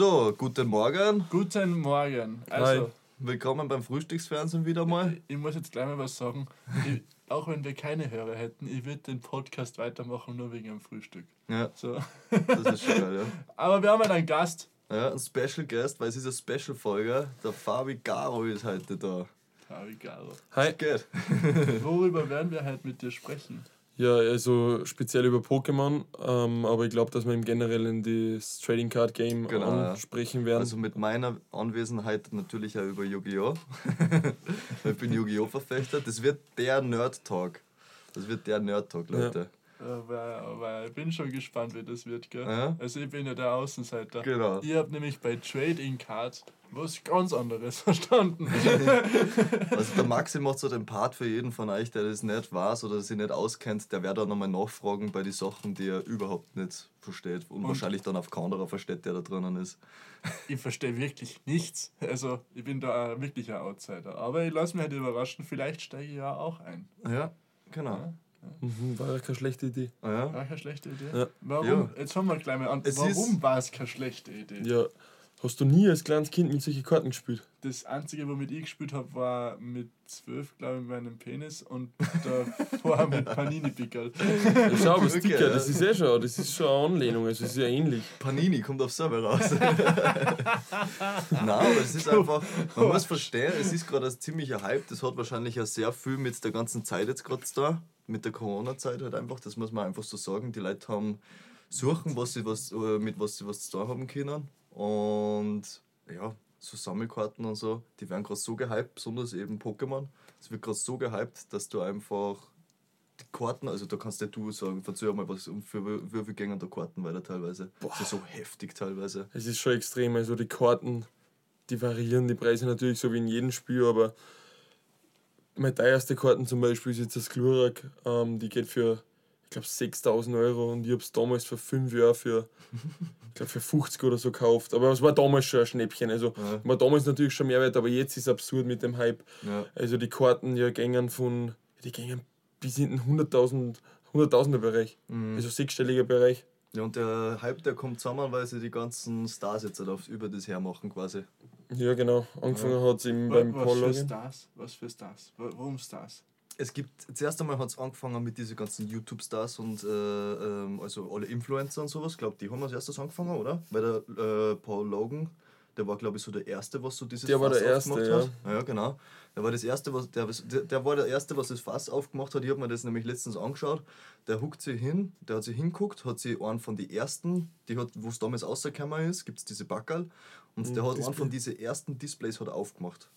So, guten Morgen. Guten Morgen. Also, Hi. Willkommen beim Frühstücksfernsehen wieder mal. ich muss jetzt gleich mal was sagen. Ich, auch wenn wir keine Hörer hätten, ich würde den Podcast weitermachen, nur wegen dem Frühstück. Ja, So. das ist schon geil, ja. Aber wir haben halt einen Gast. Ja, ein Special Guest, weil es ist eine Special-Folge. Der Fabi Garo ist heute da. Fabi Garo. Hi. Geht. Worüber werden wir heute mit dir sprechen? Ja, also speziell über Pokémon, ähm, aber ich glaube, dass wir im Generellen das Trading Card Game Genau, ja. ansprechen werden. Also mit meiner Anwesenheit natürlich auch über Yu-Gi-Oh! ich bin Yu-Gi-Oh! Verfechter. Das wird der Nerd-Talk. Das wird der Nerd-Talk, Leute. Aber, aber ich bin schon gespannt, wie das wird, gell? Ja. Also ich bin ja der Außenseiter. Genau. Ihr habt nämlich bei Trading Card was ganz anderes verstanden. Also der Maxi macht so den Part für jeden von euch, der das nicht weiß oder sich nicht auskennt, der wird dann nochmal nachfragen bei den Sachen, die er überhaupt nicht versteht und, wahrscheinlich dann auf keinen anderen versteht, der da drinnen ist. ich verstehe wirklich nichts. Also ich bin da wirklich ein Outsider. Aber ich lasse mich halt überraschen, vielleicht steige ich ja auch ein. Ja, genau. Mhm, war ja keine schlechte Idee. Ja. War keine schlechte Idee. Ja. Warum? Ja. Jetzt haben wir gleich mal an. Es Warum war es keine schlechte Idee? Ja, hast du nie als kleines Kind mit solchen Karten gespielt? Das einzige, womit ich gespielt habe, war mit zwölf, glaube ich, mit meinem Penis und davor mit Panini-Pickel. Ja, schau, aber Okay, Sticker, ja. das ist ja schon, das ist schon eine Anlehnung, also es ist ja ähnlich. Panini kommt auf selber raus. Nein, aber es ist einfach, man muss verstehen, es ist gerade ein ziemlicher Hype. Das hat wahrscheinlich auch sehr viel mit der ganzen Zeit jetzt gerade da, mit der Corona-Zeit halt einfach. Das muss man einfach so sagen. Die Leute haben suchen, was sie was, äh, mit was sie was zu tun haben können. Und ja, so Sammelkarten und so, die werden gerade so gehypt, besonders eben Pokémon. Es wird gerade so gehypt, dass du einfach die Karten, also da kannst ja du sagen, verzeih mal, was um für gängen da Karten weiter teilweise. Das ist so heftig teilweise. Es ist schon extrem, also die Karten, die variieren die Preise natürlich so wie in jedem Spiel, aber meine teuerste Karten zum Beispiel ist jetzt das Glurak, ähm, die geht für, ich glaube, 6000 Euro und ich habe es damals vor 5 Jahren für, ich glaube, für 50 oder so gekauft. Aber es war damals schon ein Schnäppchen, also Ja. war damals natürlich schon Mehrwert, aber jetzt ist es absurd mit dem Hype. Ja. Also die Karten ja gängen von, die gängen bis in den 100.000, 100.000er Bereich, also sechsstelliger Bereich. ja, und der Hype, der kommt zusammen, weil sie die ganzen Stars jetzt halt auf, über das hermachen quasi. Ja, genau. Angefangen hat es eben beim Was für Stars? Was für Stars? Wa- Warum Stars? Es gibt, zuerst einmal hat es angefangen mit diesen ganzen YouTube-Stars und äh, ähm, also alle Influencer und sowas. Ich glaube, die haben als erstes angefangen, oder? Weil der äh, Paul Logan, der war, glaube ich, so der Erste, was so dieses Der war der Fass Erste, aufgemacht hat. Ja, genau. Der war das Erste, was, der, der, der war der Erste, was das Fass aufgemacht hat. Ich habe mir das nämlich letztens angeschaut. Der huckt sich hin, der hat sich hinguckt, hat sich einen von den ersten, die hat, wo es damals rausgekommen ist, gibt es diese Backerl. Und der hat einen von diesen ersten Displays hat aufgemacht.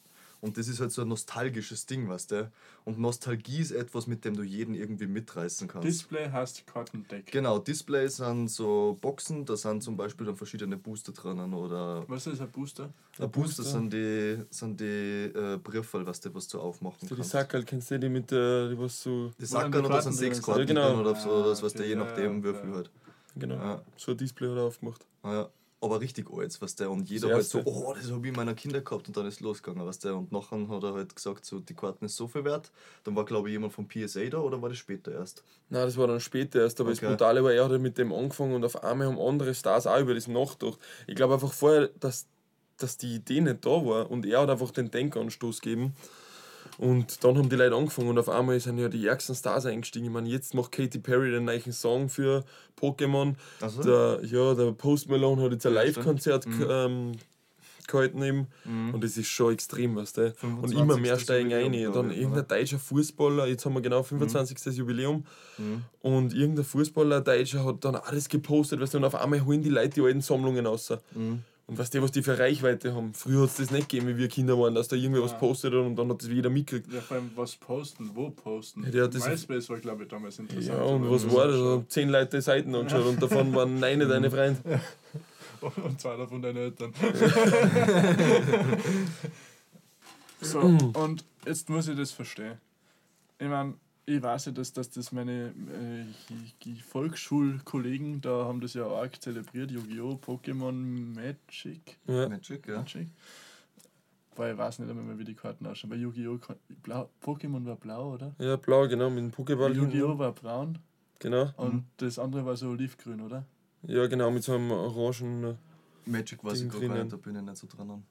Und das ist halt so ein nostalgisches Ding, weißt du? Und Nostalgie ist etwas, mit dem du jeden irgendwie mitreißen kannst. Display heißt Kartendeck. genau, Displays sind so Boxen, da sind zum Beispiel dann verschiedene Booster drinnen oder. Was ist ein Booster? Ein Booster sind die, sind die äh, Briefe, weißt du, was du aufmachen So die kannst. Sackerl, kennst du die mit der, die was so, Die die oder sind sechs drin Karten. Ja, genau. drin oder so, Ah, oder was, weißt du, okay, je nachdem, ja, Würfel ja. halt. genau, Ja. so ein Display hat er aufgemacht. Ah, ja. Aber richtig alt, was der und jeder halt so, oh, das habe ich meiner Kinder gehabt und dann ist losgegangen, was der und nachher hat er halt gesagt, so die Karten ist so viel wert. Dann war glaube ich jemand vom PSA da oder war das später erst? Nein, das war dann später erst, aber Okay. das Brutale war, er hat mit dem angefangen und auf einmal haben andere Stars auch über das nachgedacht. Ich glaube einfach vorher, dass, dass die Idee nicht da war und er hat einfach den Denkanstoß gegeben. Und dann haben die Leute angefangen und auf einmal sind ja die ärgsten Stars eingestiegen. Ich meine, jetzt macht Katy Perry den neuen Song für Pokémon. So. Der, ja, der Post Malone hat jetzt ein Live-Konzert ge- ähm, gehalten eben. Mhm. Und das ist schon extrem, weißt du. Und 25. immer mehr steigen ein. Jubiläum, Dann glaub ich, irgendein deutscher Fußballer, jetzt haben wir genau 25. Jubiläum. Mhm. Und irgendein Fußballer, ein Deutscher, hat dann alles gepostet, weißt du, und auf einmal holen die Leute die alten Sammlungen raus. Mhm. Und weißt du, was die für Reichweite haben? Früher hat es das nicht gegeben, wie wir Kinder waren, dass da irgendwer was Ja. postet und dann hat das jeder mitgekriegt. Ja, vor allem was posten, wo posten. Ja, das- MySpace war, glaube ich, damals interessant. Ja, und was war das? Haben zehn Leute Seiten angeschaut und davon waren neun deine Freunde. Und zwei davon deine Eltern. so, und jetzt muss ich das verstehen. Ich meine, ich weiß ja, dass, dass das meine äh, Volksschulkollegen, da haben das ja arg zelebriert, Yu-Gi-Oh!, Pokémon, Magic. Ja. Magic, ja. Magic. Weil ich weiß nicht einmal wie die Karten ausschauen. Bei Yu-Gi-Oh! Pokémon war blau, oder? ja, blau, genau, mit dem Pokéball. Yu-Gi-Oh! war braun Genau. und das andere war so olivgrün, oder? Ja, genau, mit so einem orangen. Magic weiß ich gar nicht, da bin ich nicht so dran.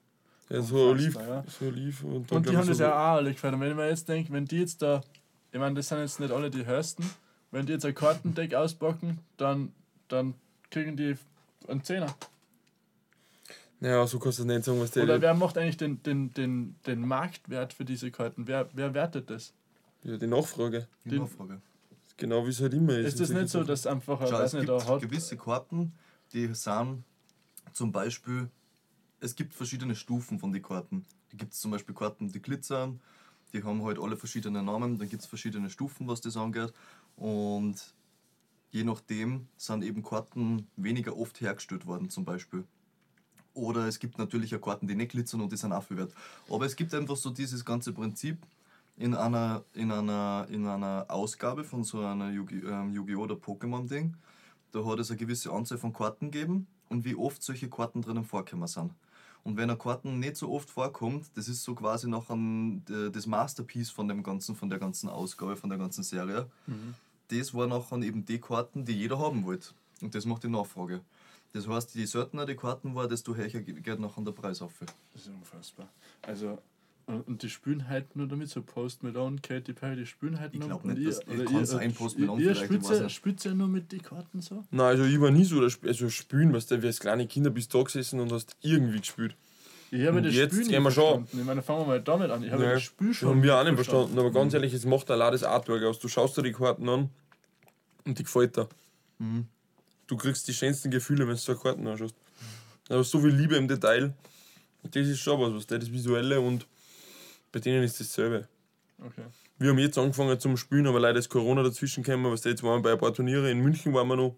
Ja, so Oliv, ja. so Oliv und, Und die haben das ja auch alle. Und wenn ich mir jetzt denke, wenn die jetzt da, ich meine, das sind jetzt nicht alle die höchsten, wenn die jetzt ein Kartendeck auspacken, dann, dann kriegen die einen Zehner. Naja, so kannst du nicht sagen, was der. Oder wer macht eigentlich den, den, den, den Marktwert für diese Karten? Wer, wer wertet das? ja, die Nachfrage. Die Den- Nachfrage. Genau wie es halt immer ist. Ist das nicht so, dass einfach, ein, Schau, weiß es nicht, gibt da hat. gewisse Karten, die sind zum Beispiel, es gibt verschiedene Stufen von den Karten. Da gibt es zum Beispiel Karten, die glitzern, die haben halt alle verschiedene Namen, dann gibt es verschiedene Stufen, was das angeht. Und je nachdem sind eben Karten weniger oft hergestellt worden, zum Beispiel. Oder es gibt natürlich auch Karten, die nicht glitzern und die sind auch viel wert. Aber es gibt einfach so dieses ganze Prinzip in einer, in einer, in einer Ausgabe von so einer ähm, Yu-Gi-Oh! oder Pokémon-Ding. Da hat es eine gewisse Anzahl von Karten gegeben und wie oft solche Karten drinnen vorkommen sind. Und wenn eine Karten nicht so oft vorkommt, das ist so quasi noch ein, das Masterpiece von dem ganzen, von der ganzen Ausgabe, von der ganzen Serie. Das war nachher eben die Karten, die jeder haben wollte. Und das macht die Nachfrage. Das heißt, je seltener die Karten war, desto höher geht nachher der Preis auf. Das ist unfassbar. Also, und, und die spielen halt nur damit, so Post Malone, Katy Perry, die spielen halt Ich nur. glaub und nicht, ihr- dass- ich oder ihr- sein, Post ihr- Malone Ihr ich spielt ja- nicht. spielt ja nur mit den Karten so? Nein, also ich war nie so, also spielen, weißt du, wie als kleine Kinder bist du da gesessen und hast irgendwie gespielt. Ich habe das jetzt Spiel gehen wir nicht schon. verstanden. Ich meine, fangen wir mal damit an. Ich habe Ja, das Spiel schon. haben wir auch nicht verstanden, aber ganz ehrlich, es macht allein das Artwork aus. Du schaust dir die Karten an und die gefällt dir. Mhm. Du kriegst die schönsten Gefühle, wenn du so Karten anschaust. Da hast so viel Liebe im Detail. Und das ist schon was, was das Visuelle und bei denen ist dasselbe. Okay. Wir haben jetzt angefangen zum Spielen, aber leider ist Corona dazwischen gekommen. Was jetzt waren wir bei ein paar Turniere. In München waren wir noch.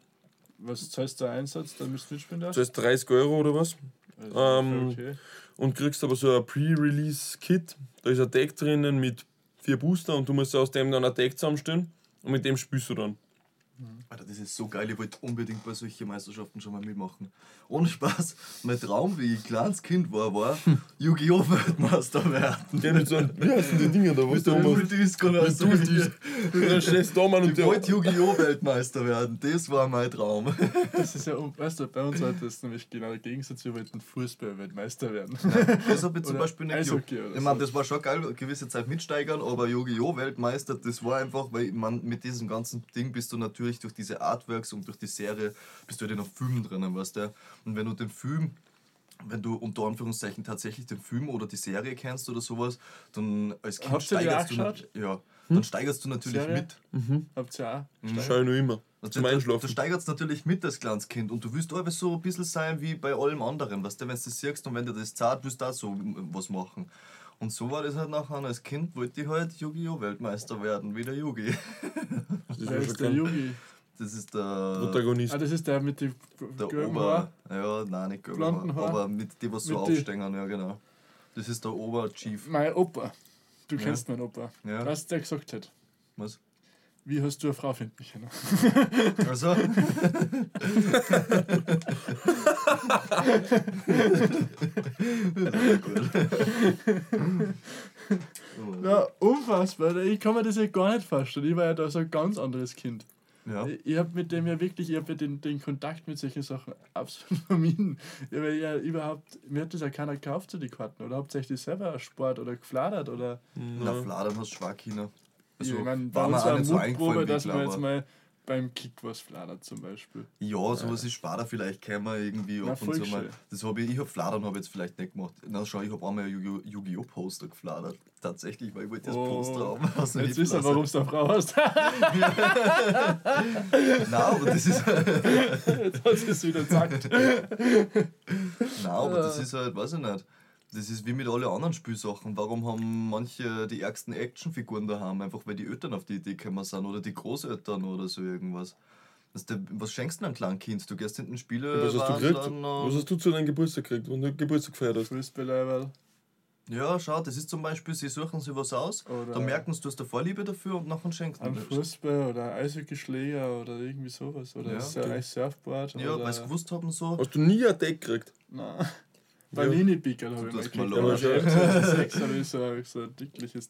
Was zahlst du Einsatz, da müsst du mitspielen darfst? Das heißt 30 Euro oder was. Also, ähm, okay. und kriegst aber so ein Pre-Release-Kit. Da ist ein Deck drinnen mit vier Booster und du musst aus dem dann ein Deck zusammenstellen und mit dem spielst du dann. Alter, das ist so geil, ich wollte unbedingt bei solchen Meisterschaften schon mal mitmachen. Ohne Spaß, mein Traum, wie ich kleines Kind war, war Yu-Gi-Oh! Weltmeister werden. Der mit so einem, wie heißen die Dinger da, was Mit der oben Multidisco oder so. Multis. Dann stehst du da, Mann, und Ich der. wollte Yu-Gi-Oh! Weltmeister werden, das war mein Traum. Das ist ja, weißt du, bei uns war das nämlich genau der Gegensatz, wir wollten Fußball-Weltmeister werden. Das habe ich zum Beispiel nicht Eishockey Ich meine, das war schon geil, eine gewisse Zeit mitsteigern, aber Yu-Gi-Oh! Weltmeister, das war einfach, weil man mit diesem ganzen Ding bist du natürlich durch diese Artworks und durch die Serie, bist du halt in einem Film drinnen, weißt du? Und wenn du den Film wenn du unter Anführungszeichen tatsächlich den Film oder die Serie kennst oder sowas, dann als Kind Habt steigerst du nat- ja, dann steigerst du natürlich Serie? mit. Habt ihr auch? Das schau ich noch immer. Also Zum du, du Einschlafen. steigerst natürlich mit als kleines Kind und du willst aber so ein bisschen sein wie bei allem anderen, weißt du, wenn du das siehst und wenn dir das zahlt, willst du auch so was machen. Und so war das halt nachher. Als Kind wollte ich halt Yu-Gi-Oh! Weltmeister werden, wie der Yugi. Das schon ist der Yugi? Das ist der, Protagonist. Ah, das ist der mit dem der Ober. Haar. Ja, nein, nicht gelber Blonden Haar, Haar. aber mit dem, was so aufstehen, ja, genau. Das ist der Ober-Chief. Mein Opa. Du Ja. kennst meinen Opa. Ja. Was der gesagt hat. Was? Wie hast du eine Frau finden können? Also. Ja, unfassbar. Ich kann mir das ja gar nicht vorstellen. Ich war ja da so ein ganz anderes Kind. Ja. Ich, ich habe mit dem ja wirklich, ich habe ja den, den Kontakt mit solchen Sachen absolut vermieden. Ich hab ja überhaupt, mir hat das ja keiner gekauft, so die Karten. Oder hauptsächlich selber Sport oder gefladert oder. Na, Fladern hast Schwachkinder. Also, ich meine, bei uns war so Mutprobe, dass man klar jetzt mal beim Kick was fladert zum Beispiel. Ja, sowas ist Sparta vielleicht käme irgendwie Na, ab und zu mal. Das hab ich, ich hab Fladern habe jetzt vielleicht nicht gemacht. Na schau, ich habe einmal ein Yu- Yu-Gi-Oh! Poster gefladert. Tatsächlich, weil ich wollte das Oh. Poster haben. aus dem Jetzt wissen wir, warum du eine Frau hast. Nein, aber das ist, Jetzt hast du es wieder gesagt. nein, aber das ist halt, weiß ich nicht. Das ist wie mit allen anderen Spielsachen. Warum haben manche die ärgsten Actionfiguren daheim? Einfach weil die Eltern auf die Idee gekommen sind oder die Großeltern oder so irgendwas. Das der, was schenkst du einem kleinen Kind? Du gehst in den Spiele. Was hast du gekriegt? dann, Was hast du zu deinem Geburtstag gekriegt, wenn du Geburtstag gefeiert hast? Fußballlevel. Ja, schau, das ist zum Beispiel, sie suchen sich was aus, Oder- dann merken sie, du hast eine Vorliebe dafür und nachher schenkst du Ein. Fußball oder ein Eishockeyschläger oder irgendwie sowas. Oder Ja, ein Sur- okay. ein Surfboard. Ja, weil sie gewusst haben, so. Hast du nie ein Deck gekriegt? Nein. Panini-Pickel habe ich mal mal gekriegt. logisch. Aber schon 6 habe ich so, so ein dickliches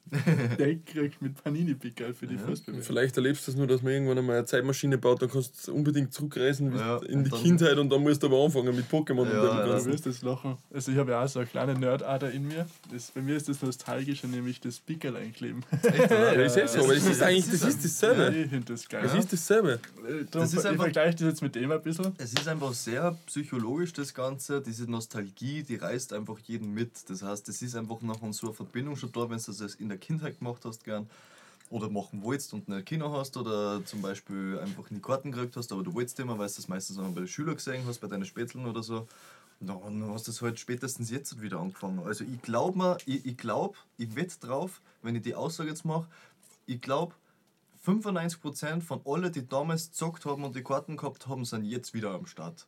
Deck gekriegt mit Panini-Pickel für die Ja. Fußball. Vielleicht erlebst du es nur, dass man irgendwann einmal eine Zeitmaschine baut, dann kannst du unbedingt zurückreisen Ja, in die Kindheit und dann musst du aber anfangen mit Pokémon Ja, und dem ja, Du wirst das lachen. Also ich habe ja auch so eine kleine Nerdader in mir. Das, bei mir ist das Nostalgische, nämlich das Pickel einkleben. Echt? Ja, das ist so, aber das ist eigentlich, das ist dasselbe. Ich finde das geil. Das ist dasselbe. Äh, Das ist ich einfach- vergleiche das jetzt mit dem ein bisschen. Es ist einfach sehr psychologisch, das Ganze. Diese Nostalgie, die reißt einfach jeden mit. Das heißt, es ist einfach noch so eine Verbindung schon da, wenn du das in der Kindheit gemacht hast, gern. Oder machen wolltest und nicht Kino hast oder zum Beispiel einfach nie Karten gekriegt hast, aber du wolltest immer, weil du das meistens auch bei den Schülern gesehen hast, bei deinen Spätzeln oder so. Und dann hast du es halt spätestens jetzt wieder angefangen. Also ich glaube mir, ich, ich glaube, ich wette drauf, wenn ich die Aussage jetzt mache, ich glaube, 95% von allen, die damals gezockt haben und die Karten gehabt haben, sind jetzt wieder am Start.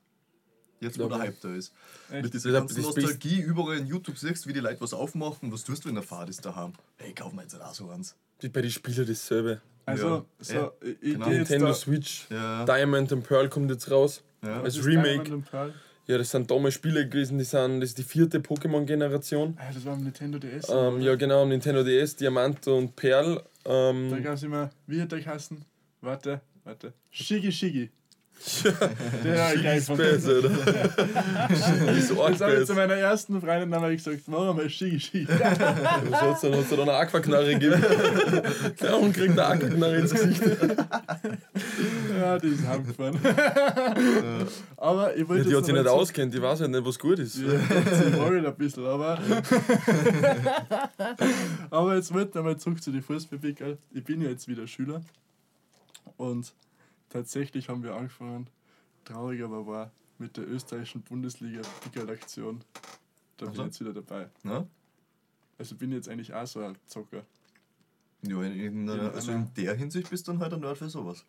Jetzt, wo der. Hype da ist. Echt? Mit dieser Das- ganzen Nostalgie überall in YouTube siehst, wie die Leute was aufmachen. Was tust du, wenn der Fahrt ist daheim? Hey, kauf mir jetzt auch so eins. Die- Bei den Spielern dasselbe. Also, Ja. so, Ja. ich, ich Genau. gehe jetzt Nintendo da, Switch, Ja. Diamond and Pearl kommt jetzt raus. Ja. als das Remake. Diamond and Pearl. Ja, das sind damals Spiele gewesen, die sind, das ist die vierte Pokémon-Generation. Ah, das war am Nintendo DS. Ähm, ja, genau, Nintendo DS, Diamant und Perl. Da Ähm, gab es immer, wie hat der geheißen? Warte, warte. Shigi Shigi. War geil das ist arg Das habe ich zu meiner ersten Freundin einmal gesagt, machen wir mal. Was hat's dann? Hat's da dann eine Aquaknarre gegeben? Der Hund kriegt eine Aquaknarre ins Gesicht. ja, die ist heimgefahren. Aber ich Ja, wollte die jetzt hat sich nicht auskennt, die weiß halt nicht, was gut ist. Ja, sie worried ein bisschen, aber. aber jetzt wird mal zurück zu den Fußballpickel. Ich bin ja jetzt wieder Schüler und tatsächlich haben wir angefangen, traurig aber war, mit der österreichischen Bundesliga Pickel-Aktion. Da bin ich jetzt wieder dabei. Ja? Also bin ich jetzt eigentlich auch so ein Zocker. Ja, in, irgendeiner- Ja, also einer- in der Hinsicht bist du dann halt ein Nerd für sowas.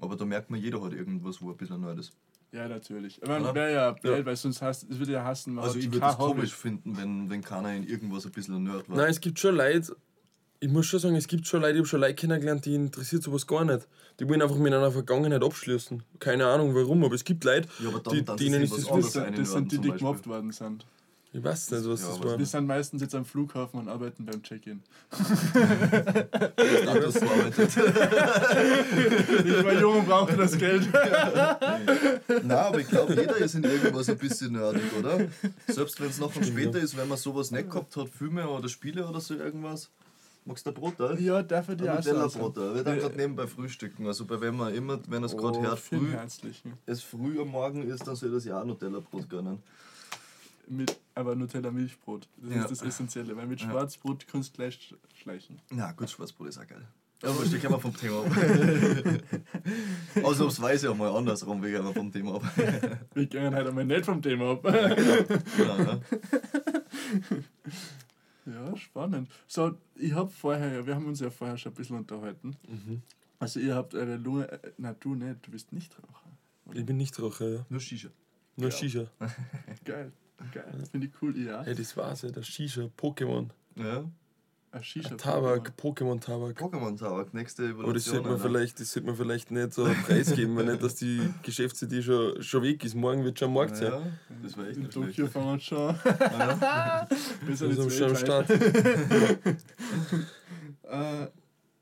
Aber da merkt man, jeder hat irgendwas, wo ein bisschen Nerd ist. Ja, natürlich. Ich meine, Oder? wäre ja blöd, Ja. weil sonst hast es würde ja hassen, man Also hat ich würde es komisch finden, wenn, wenn keiner in irgendwas ein bisschen ein Nerd war. Nein, es gibt schon Leute, ich muss schon sagen, es gibt schon Leute, ich habe schon Leute kennengelernt, die interessiert sowas gar nicht. Die wollen einfach mit einer Vergangenheit abschließen. Keine Ahnung warum, aber es gibt Leute, Ja, dann, die, dann denen ist das was Das, das sind die, die gemobbt worden sind. Ich weiß nicht, was Ja, das war. Die sind meistens jetzt am Flughafen und arbeiten beim Check-in. Verarbeitet. Ich war jung und brauchte das Geld. Nein, aber ich glaube, jeder ist in irgendwas ein bisschen nerdig, oder? Selbst wenn es noch später ist, wenn man sowas nicht gehabt hat, Filme oder Spiele oder so irgendwas. Magst du ein Brot da? Ja, darf ich dir auch Nutella-Brot sagen. da. Wir dann Ja. gerade nebenbei frühstücken. Also bei wenn man immer, wenn es gerade Oh, hört, früh, es früh am Morgen ist, dann soll das ja auch Nutella-Brot gönnen. Mit, aber Nutella Milchbrot. Das Ja. ist das Essentielle, weil mit Ja. Schwarzbrot kannst du gleich sch- schleichen. Na gut, Schwarzbrot ist auch geil. Aber ja, ich mal vom Thema ab. Ausnahmsweise auch mal andersrum, wir gehen vom Thema ab. Wir gehen halt einmal nicht vom Thema ab. Genau, ja. Ja, spannend. So, ich habe vorher, ja, wir haben uns ja vorher schon ein bisschen unterhalten. Mhm. Also ihr habt eure Lunge, äh, na du nicht, du bist nicht Raucher. Ich bin nicht Raucher, ja. Nur Shisha. Nur Ja. Shisha. Geil, geil, finde ich cool, ja. Hey, das war's ja, der Shisha, Pokémon. Ja. Shisha Tabak, Pokémon-Tabak. Pokémon-Tabak, nächste Aber das Evolution. sollte man vielleicht, das sollte man vielleicht nicht so preisgeben, weil nicht, dass die Geschäftsidee schon, schon weg ist. Morgen wird schon am Markt sein. Ja, das war echt In. Tokio fangen wir schon. Ja. Wir sind jetzt schon. Start. Äh,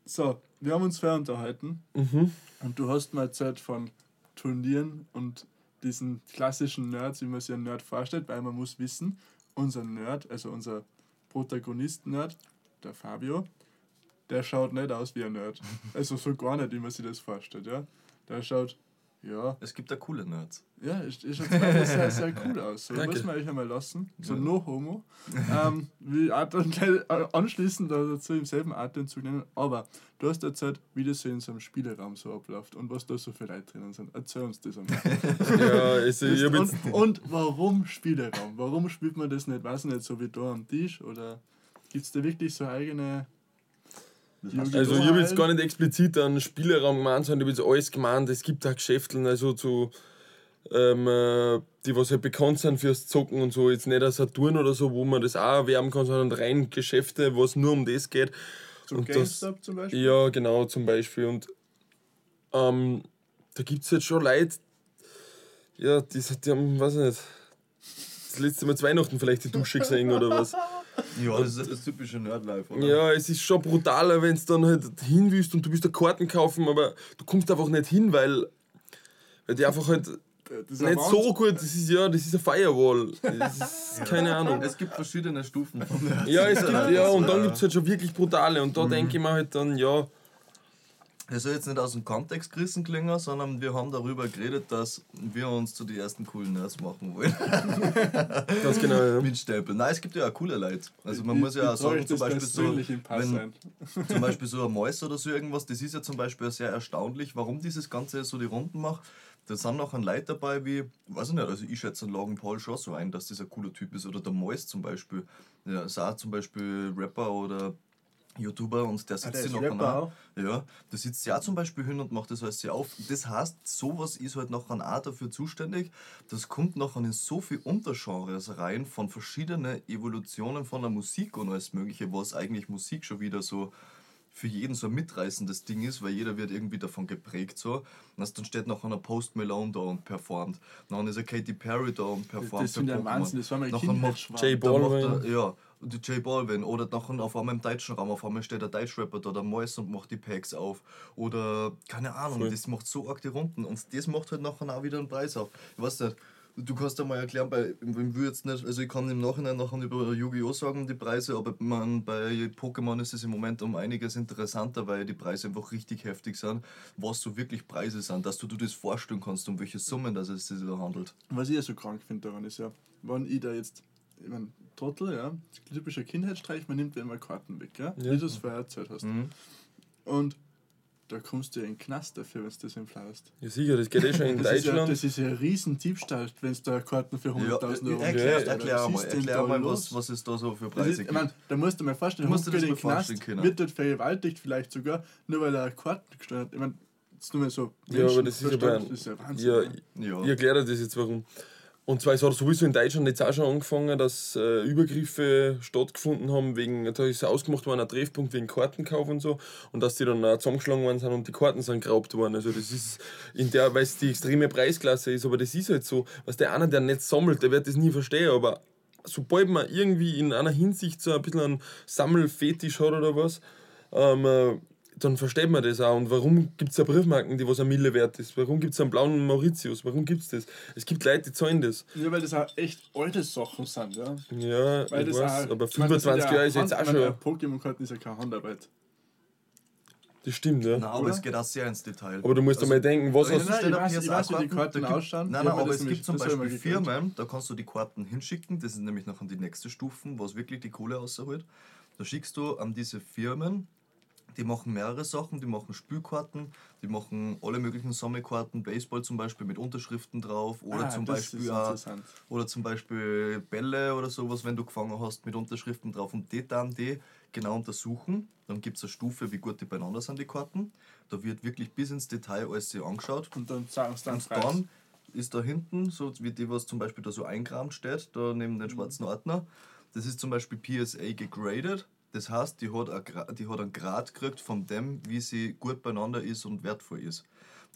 so, wir haben uns vorher unterhalten Mhm. und du hast mal erzählt von Turnieren und diesen klassischen Nerds, wie man sich einen Nerd vorstellt, weil man muss wissen, unser Nerd, also unser Protagonist-Nerd, der Fabio, der schaut nicht aus wie ein Nerd. Also so gar nicht, wie man sich das vorstellt, ja. Der schaut, ja, Es gibt da coole Nerds. ja, ist jetzt mal sehr, sehr cool aus. So Danke. muss man euch einmal lassen. So Ja. no homo. ähm, wie äh, anschließend dazu im selben Atemzug nennen. Aber du hast erzählt, wie das so in so einem Spieleraum so abläuft und was da so für Leute drinnen sind. Erzähl uns das einmal. Ja, ich hab und, und warum Spieleraum? Warum spielt man das nicht, weiß nicht, so wie da am Tisch? Oder gibt es da wirklich so eigene. Also ich habe jetzt gar nicht explizit einen Spielraum gemeint, sondern ich habe jetzt alles gemeint. Es gibt auch Geschäfteln, also zu, ähm, äh, die was halt bekannt sind fürs Zocken und so. Jetzt nicht ein Saturn oder so, wo man das auch erwerben kann, sondern rein Geschäfte, wo es nur um das geht. So Und das- zum Beispiel? Ja, genau, zum Beispiel. Und ähm, da gibt es jetzt schon Leute, ja, die, die haben, weiß ich nicht, das letzte Mal zu Weihnachten vielleicht die Dusche gesehen oder was. Ja, das ist das typische Nerdlife, oder? Ja, es ist schon brutaler, wenn du dann halt hin willst und du willst da Karten kaufen, aber du kommst einfach nicht hin, weil, weil die einfach halt Das ist nicht so gut, das ist ja, das ist eine Firewall. Das ist keine Ahnung. Es gibt verschiedene Stufen. Ja, es gibt, ja, und dann gibt es halt schon wirklich brutale und da denke ich mir halt dann, ja, Das soll jetzt nicht aus dem Kontext gerissen klingen, sondern wir haben darüber geredet, dass wir uns zu den ersten coolen Nerds machen wollen. ganz genau, ja. Mit Stempel. Nein, es gibt ja auch coole Leute. Also man Ich- muss ja auch sagen, zum Beispiel so, wenn, zum Beispiel so ein Mäus oder so irgendwas, das ist ja zum Beispiel sehr erstaunlich, warum dieses Ganze so die Runden macht. Da sind noch ein Leute dabei wie, weiß ich nicht, also ich schätze einen Logan Paul schon so ein, dass das ein cooler Typ ist. Oder der Mäus zum Beispiel. Ja, ist auch zum Beispiel Rapper oder YouTuber und der sitzt Ah, der ist noch Rapper an. auch? Ja, der sitzt ja zum Beispiel hin und macht das alles sehr auf. Das heißt, sowas ist halt nachher auch dafür zuständig. Das kommt nachher in so viel Untergenres rein von verschiedenen Evolutionen von der Musik und alles Mögliche, was eigentlich Musik schon wieder so für jeden so ein mitreißendes Ding ist, weil jeder wird irgendwie davon geprägt so. Und dann steht noch einer Post Malone da und performt. Dann ist eine Katy Perry da und performt. Das sind für ja. Wahnsinn, das war mein macht Balvin. er, ja, und die J Balvin. Oder nachher auf einmal im deutschen Raum, auf einmal steht der Deutschrapper da, der Mois und macht die Packs auf. Oder, keine Ahnung, Voll. das macht so arg die Runden. Und das macht halt nachher auch wieder einen Preis auf. Ich weiß nicht, du kannst ja mal erklären, bei, wir jetzt nicht, also ich kann im Nachhinein nachher über Yu-Gi-Oh! sagen, die Preise, aber man, bei Pokémon ist es im Moment um einiges interessanter, weil die Preise einfach richtig heftig sind, was so wirklich Preise sind, dass du dir das vorstellen kannst, um welche Summen dass es sich da handelt. Was ich ja so krank finde daran ist ja, wenn ich da jetzt, ich mein, Trottel, ja, typischer Kindheitsstreich, man nimmt dir immer Karten weg, ja, Ja. wie du es vorher erzählt hast. Mhm. Und da kommst du ja in den Knast dafür, wenn du das entflaust. Ja, sicher, das geht eh schon in Das ist, ja, Deutschland. das ist ja ein riesen Diebstahl, wenn du da Karten für 100.000 Euro erklär, kriegst. erklär Was mal, erklär mal los? was, was es da so für Preise ist, ich gibt. mein, da musst du mir vorstellen, Du musst dir das in mal den Knast, können. wird dort vergewaltigt vielleicht sogar, nur weil er Karten gestellt hat. Ich mein, das ist nur mal so Ja, aber das ist ja das ist ja Wahnsinn. Ja, ja. ja. Ich erkläre dir das jetzt warum. Und zwar es hat sowieso in Deutschland jetzt auch schon angefangen, dass äh, Übergriffe stattgefunden haben, wegen, da ist ausgemacht worden, ein Treffpunkt wegen Kartenkauf und so, und dass die dann auch zusammengeschlagen worden sind und die Karten sind geraubt worden. Also das ist in der, weil es die extreme Preisklasse ist, aber das ist halt so, was der einer, der nicht sammelt, der wird das nie verstehen, aber sobald man irgendwie in einer Hinsicht so ein bisschen einen Sammelfetisch hat oder was, ähm, äh, dann versteht man das auch. Und warum gibt es ja Briefmarken, die was eine Mille wert ist? Warum gibt es einen blauen Mauritius? Warum gibt es das? Es gibt Leute, die zahlen das. Ja, weil das auch echt alte Sachen sind, ja. Ja, Weil ich das weiß, auch, aber ich mein, das sind 25 Jahre ist jetzt auch schon. Pokémon-Karten ist ja keine Handarbeit. Das stimmt, ja. Nein, aber Oder? es geht auch sehr ins Detail. Aber du musst Also- einmal denken, was hast steht ich weiß- ich weiß, wie die Karten da gibt- ausschauen. Nein, Ja, nein, aber es gibt zum Beispiel. Firmen, da kannst du die Karten hinschicken, das ist nämlich noch die nächste Stufen, was wirklich die Kohle außerholt. Da schickst du an diese Firmen, die machen mehrere Sachen, die machen Spielkarten, die machen alle möglichen Sammelkarten, Baseball zum Beispiel mit Unterschriften drauf oder Ah, zum Beispiel auch oder zum Beispiel Bälle oder sowas, wenn du gefangen hast, mit Unterschriften drauf. Und die dann die genau untersuchen. Dann gibt es eine Stufe, wie gut die beieinander sind, die Karten. Da wird wirklich bis ins Detail alles sich angeschaut. Und dann sagen sie dann Und dann ist da hinten, so wie die, was zum Beispiel da so eingerahmt steht, da neben den schwarzen Ordner, das ist zum Beispiel PSA gegradet. Das heißt, die hat, Gra- die hat einen Grad gekriegt von dem, wie sie gut beieinander ist und wertvoll ist.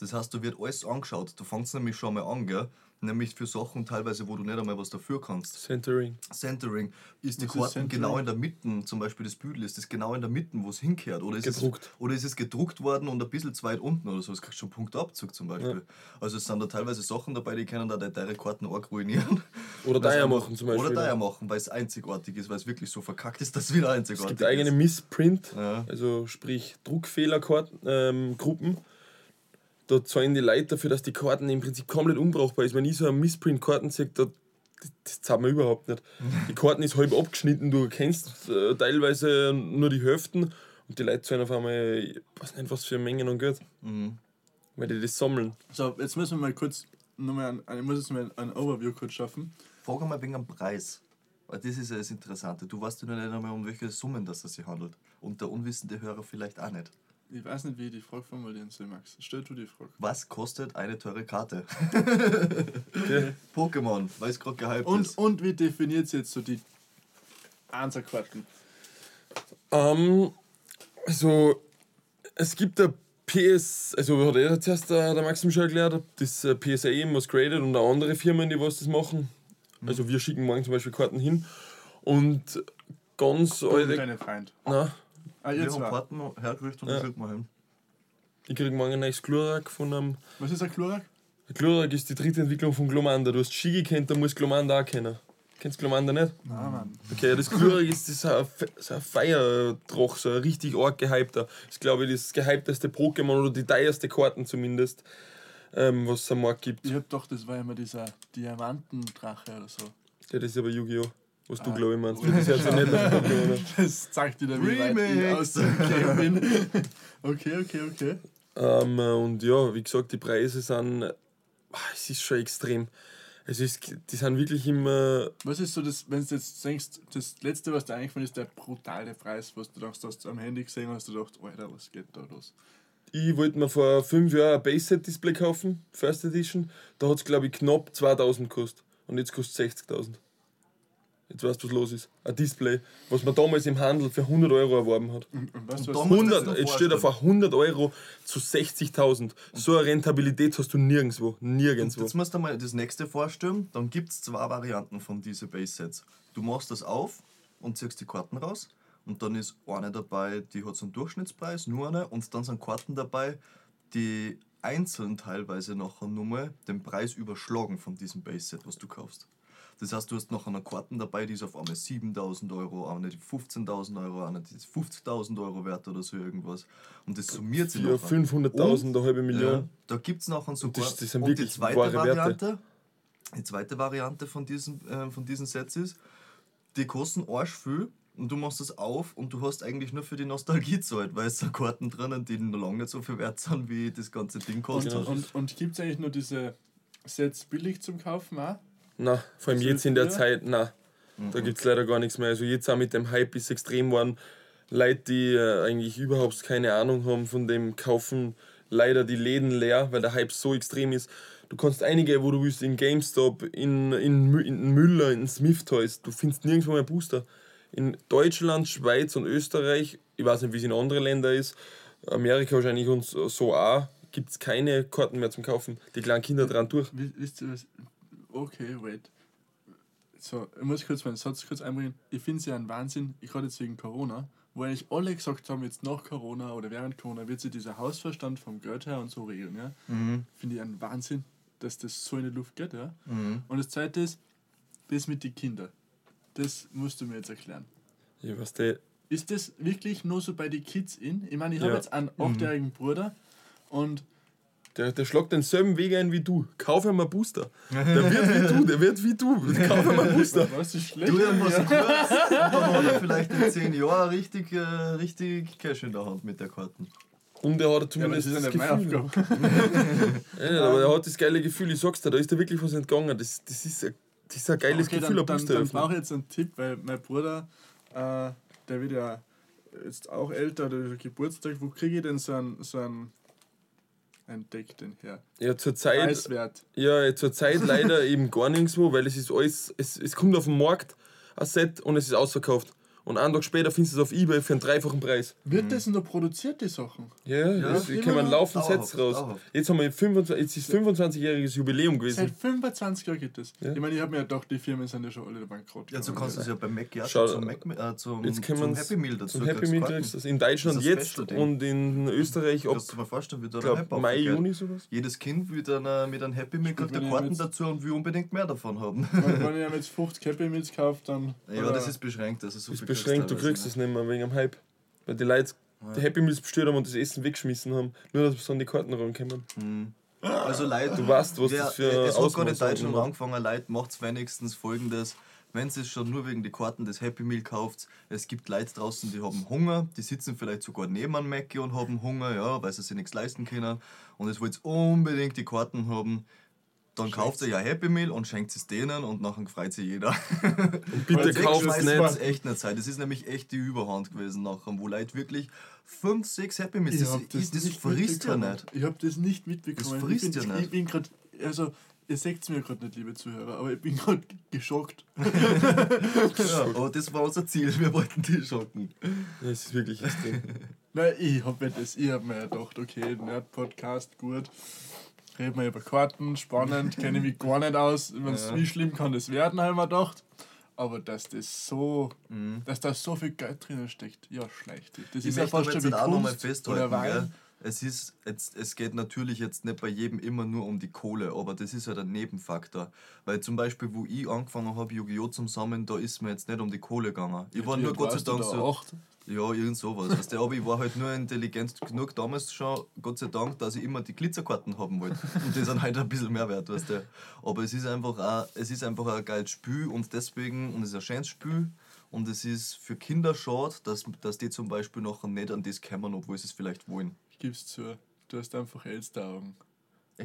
Das heißt, da wird alles angeschaut. Da fängt es nämlich schon mal an, gell? Nämlich für Sachen teilweise, wo du nicht einmal was dafür kannst. Centering. Centering ist die ist Karten genau in der Mitte, zum Beispiel das Büdel, ist das genau in der Mitte, wo es hinkehrt? Oder ist, Gedruckt. Es, oder ist es gedruckt worden und ein bisschen zu weit unten oder so? Das kriegst schon Punktabzug zum Beispiel. Also es sind da teilweise Sachen dabei, die können da de- deine Karten arg ruinieren. Oder einfach- machen zum Beispiel. Oder Dyer machen, weil es einzigartig ist, weil es wirklich so verkackt ist, dass es wieder Es einzigartig gibt eigene ist. Missprint, Ja. also sprich Druckfehlerkarten, ähm, Gruppen. Da zahlen die Leute dafür, dass die Karten im Prinzip komplett unbrauchbar ist. Wenn ich so eine Missprint-Karten sehe, da, das, das zahlt man überhaupt nicht. Die Karten ist halb abgeschnitten, du kennst äh, teilweise nur die Hälften und die Leute zahlen auf einmal, ich weiß nicht, was für Mengen an Geld, Mhm. weil die das sammeln. So, jetzt müssen wir mal kurz, nochmal ein, ein, ich muss jetzt mal ein Overview kurz schaffen. Frag mal wegen am Preis. Weil das ist ja das Interessante. Du weißt ja noch nicht einmal, um welche Summen das es sich handelt. Und der unwissende Hörer vielleicht auch nicht. Ich weiß nicht, wie ich die Frage formulieren soll, Max. Stell du die Frage. Was kostet eine teure Karte? Okay. Pokémon, weil es gerade gehypt Und, ist. und wie definiert sie jetzt so die Einserkarten? Ähm, also, es gibt der PS, also hat er zuerst der, der Maxim schon erklärt, das äh, PSA eben was created und auch andere Firmen, die was das machen. Also wir schicken morgen zum Beispiel Karten hin und ganz Du alte. deine Freund. Na, Ah, Wir haben. Karten hergerichtet und Ja. die wir hin. ich krieg morgen ein neues Glurak von einem. Was ist ein Chlorak? Glurak ist die dritte Entwicklung von Glomanda. Du hast Ski gekannt, da musst Glomanda auch kennen. Kennst du Glomanda nicht? Nein, Mann. Okay, das Glurak ist ein, so ein Feierdrach, so ein richtig arg gehypter. Das ist, glaube ich, das gehypteste Pokémon oder die teuerste Karten zumindest, ähm, was es am Markt gibt. Ich hab doch, das war immer dieser Diamantendrache oder so. Ja, das ist aber Yu-Gi-Oh! Was du, Ah. glaube ich, meinst. Das hört sich nicht. Das zeigt dir, wie weit aus bin. Okay, okay, okay. Ähm, äh, und ja, wie gesagt, die Preise sind. ah, Es ist schon extrem. Es ist, die sind wirklich immer. Was ist so das, wenn du jetzt denkst, das letzte, was dir eingefallen ist, der brutale Preis, was du dachtest, hast du am Handy gesehen hast, du dachtest, Alter, was geht da los? Ich wollte mir vor fünf Jahren ein Base-Set-Display kaufen, First Edition. Da hat es, glaube ich, knapp 2000 gekostet. Und jetzt kostet 60.000. Jetzt weißt du, was los ist. Ein Display, was man damals im Handel für 100 Euro erworben hat. Und, und weißt du, was da muss- das 100, noch jetzt steht er vor 100 Euro zu 60.000. So eine Rentabilität hast du nirgendwo. Nirgendwo. Jetzt musst du mal das nächste vorstellen. Dann gibt es zwei Varianten von diesen Base-Sets. Du machst das auf und ziehst die Karten raus. Und dann ist eine dabei, die hat so einen Durchschnittspreis, nur eine. Und dann sind Karten dabei, die einzeln teilweise nachher nur mal den Preis überschlagen von diesem Base-Set, was du kaufst. Das heißt, du hast noch eine Karten dabei, die ist auf einmal 7000 Euro, eine die 15.000 Euro, eine die ist 50.000 Euro wert oder so irgendwas. Und das summiert sich nachher. 500.000, Und- eine halbe Million. ja, da gibt es nachher sogar. das- das sind und die zweite wahre Werte. Variante, die zweite Variante von diesen, äh, von diesen Sets ist, die kosten arsch viel und du machst das auf und du hast eigentlich nur für die Nostalgie Zeit, weil es sind Karten drinnen, die noch lange nicht so viel wert sind, wie das ganze Ding und, kostet. Genau. und, und gibt es eigentlich nur diese Sets billig zum Kaufen auch? Na, vor allem jetzt in der? Zeit, na, da gibt es leider gar nichts mehr. Also jetzt auch mit dem Hype ist extrem geworden. Leute, die äh, eigentlich überhaupt keine Ahnung haben von dem, kaufen leider die Läden leer, weil der Hype so extrem ist. Du kannst einige, wo du willst, in GameStop, in, in, in Müller, in Smith Toys, du findest nirgendwo mehr Booster. In Deutschland, Schweiz und Österreich, ich weiß nicht, wie es in anderen Ländern ist, Amerika wahrscheinlich und so auch, gibt es keine Karten mehr zum Kaufen. Die kleinen Kinder dran durch. Wi- Wisst ihr was? Okay, wait. So, ich muss kurz meinen Satz kurz einbringen. Ich finde es ja ein Wahnsinn, ich gerade jetzt wegen Corona, wo eigentlich alle gesagt haben, jetzt nach Corona oder während Corona wird sich dieser Hausverstand vom Geld her und so regeln. Ja? Mhm. Finde ich ein Wahnsinn, dass das so in die Luft geht. Ja? Mhm. Und das zweite ist, das mit den Kindern. Das musst du mir jetzt erklären. Ja, was der, Ist das wirklich nur so bei den Kids in? Ich meine, ich Ja. habe jetzt einen achtjährigen Bruder und Der, der schlagt denselben Weg ein wie du. Kauf ihm einen Booster. Der wird wie du, der wird wie du. Kauf ihm einen Booster. was ist schlecht? Du ja. kurz, dann hat er vielleicht in 10 Jahren richtig, äh, richtig Cash in der Hand mit der Karten. Und er hat Ja, aber zumindest das ist ja das nicht meine Gefühl. Aufgabe. Ja, nicht, aber er hat das geile Gefühl, ich sag's dir, da ist dir wirklich was entgangen. Das, das, ist, ein, das ist ein geiles Okay, Gefühl, dann, ein dann, Booster dann brauche ich jetzt einen Tipp, weil mein Bruder, äh, der wird ja jetzt auch älter, der hat Geburtstag. Wo kriege ich denn so ein, so ein, ein Deck denn her? Ja, zur Zeit, Preiswert. ja, zur Zeit leider eben gar nirgendwo, weil es ist alles, es, es kommt auf den Markt, ein Set, und es ist ausverkauft. Und einen Tag später findest du es auf Ebay für einen dreifachen Preis. Wird das nur produziert, die Sachen? Ja, ja es immer kommen noch laufend Sets raus. dauerhaft. Jetzt haben wir 25, jetzt ist 25-jähriges Jubiläum gewesen. Seit 25 Jahren geht das. Ja. Ich meine, ich habe mir ja gedacht, die Firmen sind ja schon alle bankrott. Ja, so kannst du es ja beim Mac ja Schau, zum, Mac, äh, zum, Jetzt können zum Happy Meal dazu Zum Happy Meal kriegst das in Deutschland Das jetzt und in Österreich ab, Kannst du dir mal vorstellen, wie da ich der Hype glaube, Mai, aufgeht. Juni sowas. Jedes Kind will dann äh, mit einem Happy Meal kriegt ich Karten dazu und will unbedingt mehr davon haben. Wenn, ich mir jetzt 50 Happy Meals kaufe, dann. ja, das ist beschränkt. Also so ist viel beschränkt, du kriegst es es nicht mehr wegen dem Hype. Weil die Leute die Happy Meals bestellt haben und das Essen weggeschmissen haben, nur dass sie an die Karten rankommen. Also Leute, Du weißt, was wer, das für es hat gerade in Ausmaß hat, Deutschland ne? angefangen, Leute, macht wenigstens folgendes. Wenn ihr schon nur wegen die Karten des Happy Meal kauft, es gibt Leute draußen, die haben Hunger, die sitzen vielleicht sogar neben einem Mackie und haben Hunger, ja, weil sie sich nichts leisten können. Und es wollt unbedingt die Karten haben, dann kauft ihr ja Happy Meal und schenkt es denen und nachher freut sich jeder. Und bitte Weil kauf sechs es nicht. Das ist echt eine Zeit. Das ist nämlich echt die Überhand gewesen nachher, wo Leute wirklich 5, 6 Happy Meals, Ich das, hab das, das, nicht frisst ja mitbekommen. nicht. Ich habe das nicht mitbekommen. Das frisst ich, ja nicht. ich bin gerade, also ihr seht es mir gerade nicht, liebe Zuhörer, aber ich bin gerade geschockt. Ja, aber das war unser Ziel, wir wollten die schocken. Ja, es ist wirklich extrem. Nein, ich habe mir das, ich habe mir gedacht, okay, Nerd-Podcast, gut. Reden wir über Karten, spannend, kenne ich mich gar nicht aus. Mein, Ja. Wie schlimm kann das werden, haben wir gedacht. Aber dass das so, Mhm. dass da so viel Geld drin steckt, ja, schlecht. Das Ich ist ja fast schon jetzt wie auch nochmal festhalten, oder? Es, ist, jetzt, es geht natürlich jetzt nicht bei jedem immer nur um die Kohle, aber das ist halt ein Nebenfaktor. Weil zum Beispiel, wo ich angefangen habe, Yu-Gi-Oh! zum Sammeln, da ist mir jetzt nicht um die Kohle gegangen. Ich war Wie nur Gott sei Dank da? so. Acht? Ja, irgend sowas. Weißt du, aber ich war halt nur intelligent genug damals schon, Gott sei Dank, dass ich immer die Glitzerkarten haben wollte. Und die sind halt ein bisschen mehr wert, weißt du. Aber es ist einfach auch, es ist einfach ein geiles Spiel und deswegen, und es ist ein schönes Spiel. Und es ist für Kinder schade, dass, dass die zum Beispiel nachher nicht an das kommen, obwohl sie es vielleicht wollen. Ich gib's zu. Du hast einfach Elsteraugen. Echt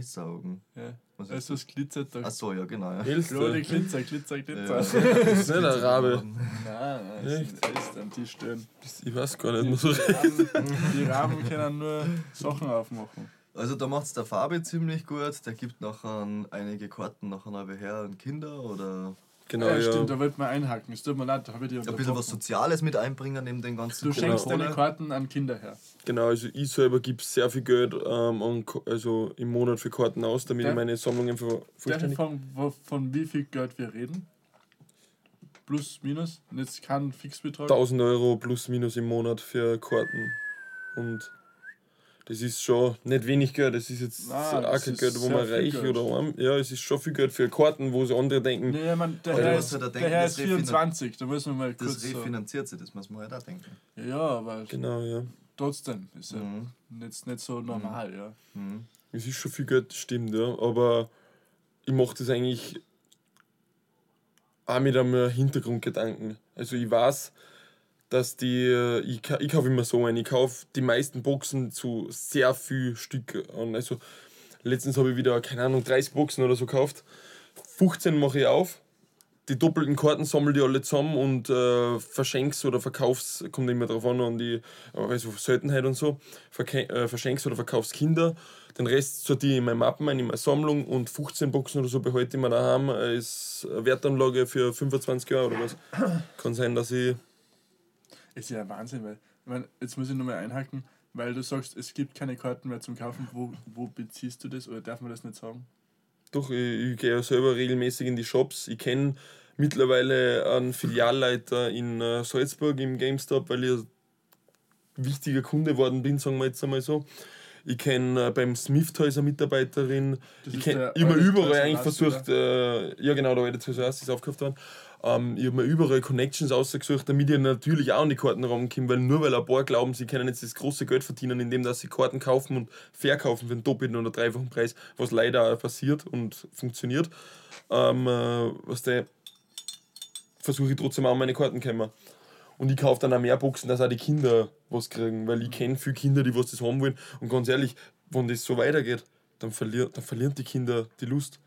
saugen. Ja. Was ist Also es glitzert da. Ach so, ja, genau. Ja. Glitzer, Glitzer, Glitzer. Ja. Das ist nicht ein Rabe. Nein, nein, das sind Elstern, die stören. Ich weiß gar nicht Die Raben, die Raben können nur Sachen aufmachen. Also da macht es der Farbe ziemlich gut. Der gibt nachher einige Karten nachher neu her an Kinder oder Genau, ja, ja. stimmt, da wollte man einhaken. Es tut mir leid, da habe ich dich ein bisschen was. Soziales mit einbringen neben den ganzen Du schenkst Kohle. deine Karten an Kinder her. Genau, also ich selber gebe sehr viel Geld ähm, an, also im Monat für Karten aus, damit Darf- ich meine Sammlungen ver vollständig. von, von wie viel Geld wir reden? Plus, minus? Und jetzt kein Fixbetrag? 1000 Euro plus minus im Monat für Karten. Und das ist schon nicht wenig Geld, das ist jetzt Ah, auch das kein ist Geld, wo man reich Geld. oder arm. Ja, es ist schon viel Geld für Karten, wo so andere denken, Nee, man, der Herr ist, da der denken, Herr das ist refinan- 24, da müssen wir mal kurz Das so. refinanziert sich, das muss man halt auch denken. Ja, aber genau, ja. trotzdem ist ja Mhm. jetzt nicht so normal, ja. Mhm. Es ist schon viel Geld, das stimmt, ja. Aber ich mache das eigentlich auch mit einem Hintergrundgedanken. Also ich weiß, dass die, äh, ich, ich kaufe immer so ein, ich kaufe die meisten Boxen zu sehr viel Stück an. Also letztens habe ich wieder, keine Ahnung, 30 Boxen oder so gekauft. 15 mache ich auf, die doppelten Karten sammle ich alle zusammen und äh, verschenk's oder verkauf's, kommt immer drauf an, an die also Seltenheit und so, verke äh, verschenk's oder verkauf's Kinder. Den Rest sortiere ich in meine Mappen in meine Sammlung und 15 Boxen oder so behalte ich mir daheim als Wertanlage für 25 Jahre oder was. Kann sein, dass ich. Ist ja Wahnsinn, weil, ich mein, jetzt muss ich nochmal einhaken, weil du sagst, es gibt keine Karten mehr zum Kaufen. Wo, wo beziehst du das oder darf man das nicht sagen? Doch, ich, ich gehe ja selber regelmäßig in die Shops. Ich kenne mittlerweile einen Filialleiter in äh, Salzburg im GameStop, weil ich ein wichtiger Kunde geworden bin, sagen wir jetzt einmal so. Ich kenne äh, beim Smith Toys eine Mitarbeiterin. Das ich kenne der immer überall eigentlich versucht, äh, ja genau, der alte Toys R Us ist aufgekauft worden. Ähm, ich habe mir überall Connections ausgesucht, damit ich natürlich auch an die Karten rankomme, weil nur weil ein paar glauben, sie können jetzt das große Geld verdienen, indem dass sie Karten kaufen und verkaufen für einen doppelten oder dreifachen Preis, was leider passiert und funktioniert, ähm, äh, was der versuche ich trotzdem auch meine Karten zu kommen. Und ich kaufe dann auch mehr Boxen, dass auch die Kinder was kriegen, weil ich kenne viele Kinder, die was das haben wollen. Und ganz ehrlich, wenn das so weitergeht, dann, verlier, dann verlieren die Kinder die Lust.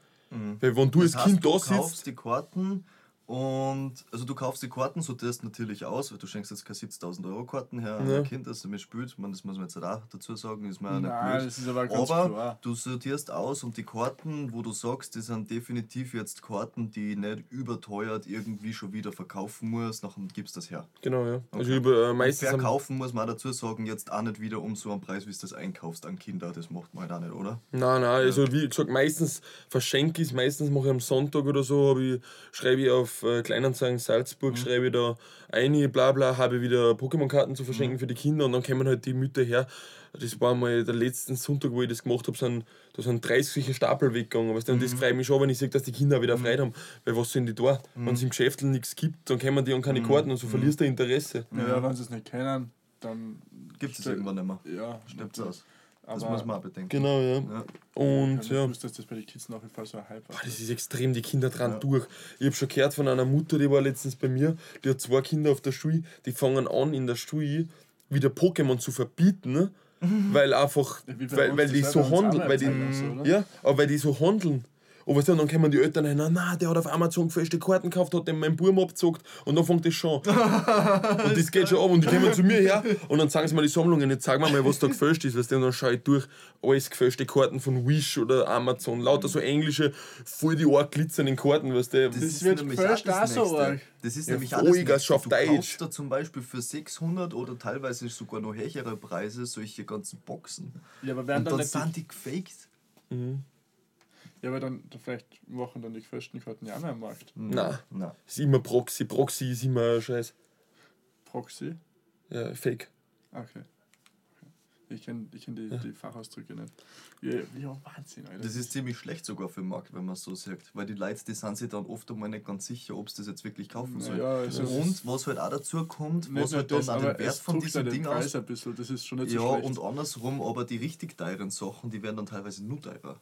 Weil wenn du als Mhm. Das heißt, Kind du da kaufst sitzt, die Karten und also du kaufst die Karten, sortierst natürlich aus, weil du schenkst jetzt keine 70.000 Euro Karten her an Ja. ein Kind, das damit spielt. Man, das muss man jetzt auch dazu sagen, ist mir auch nicht Nein, blöd. das ist aber ganz Aber klar. du sortierst aus und die Karten, wo du sagst, die sind definitiv jetzt Karten, die ich nicht überteuert irgendwie schon wieder verkaufen muss, nachher gibst du das her. genau, ja. Also Okay. über, äh, meistens verkaufen muss man auch dazu sagen, jetzt auch nicht wieder um so einen Preis, wie du das einkaufst an Kinder. Das macht man halt auch nicht, oder? Nein, nein, also wie gesagt, meistens verschenke ich es, meistens mache ich am Sonntag oder so, ich, schreibe ich auf äh, Kleinanzeigen Salzburg, schreibe ich da ein, bla bla, habe wieder Pokémon-Karten zu verschenken für die Kinder und dann kommen halt die Mütter her. Das war mal der letzten Sonntag, wo ich das gemacht habe, sind, da sind 30 solche Stapel weggegangen. Weißt du? Und das freut mich schon, wenn ich sehe, dass die Kinder wieder Freude haben. Weil was sollen die da? Wenn es im Geschäft nichts gibt, dann kommen die an keine Karten und so verlierst du Interesse. Ja, wenn sie es nicht kennen, dann. Gibt es irgendwann nicht mehr. Ja, Stirbt aus. Das muss man auch bedenken. Genau, ja. Ja. Und ich ja. wusste, dass das bei den Kids nach wie vor so ein Hype war. Ah, Das ist extrem, die Kinder dran Ja. durch. Ich habe schon gehört von einer Mutter, die war letztens bei mir, die hat zwei Kinder auf der Schule, die fangen an in der Schule wieder Pokémon zu verbieten, weil einfach, weil, weil die so handeln, weil die, so, ja, aber weil die so handeln. Und weißt du, dann kommen die Eltern rein, na, na, der hat auf Amazon feste Karten gekauft, hat dem meinen Buben abgezockt und dann fängt das schon. und das geht schon ab und die kommen zu mir her und dann sagen sie mir die Sammlungen, jetzt sagen wir mal, was da gefälscht ist, weißt du, und dann schaue ich durch, alles gefälschte Karten von Wish oder Amazon, lauter so englische, voll die arg glitzernden Karten, weißt du. Das ist wird nämlich gefälscht auch das so arg. Das ist Ja, nämlich alles. das Nächste. Du Deutsch. kaufst da zum Beispiel für 600 oder teilweise sogar noch höhere Preise solche ganzen Boxen. Ja, aber werden Und dann dann sind die gefaked. Mhm. Ja, aber dann vielleicht machen dann die gefälschten Karten ja auch mehr am Markt. Nein. Nein. Ist immer Proxy. Proxy ist immer Scheiß. Proxy. Ja, Fake. Okay. Ich kenne ich kenn die, die Fachausdrücke nicht. Ja, ja, Wahnsinn, Alter. Das ist ziemlich schlecht sogar für den Markt, wenn man es so sagt. Weil die Leute, die sind sich dann oft einmal nicht ganz sicher, ob sie das jetzt wirklich kaufen sollen. Ja, also und was halt auch dazu kommt, was halt dann das, auch aber den Wert von diesem ja Ding Preis aus. ein bisschen, das ist schon nicht so Ja, schlecht. und andersrum, aber die richtig teuren Sachen, die werden dann teilweise nur teurer.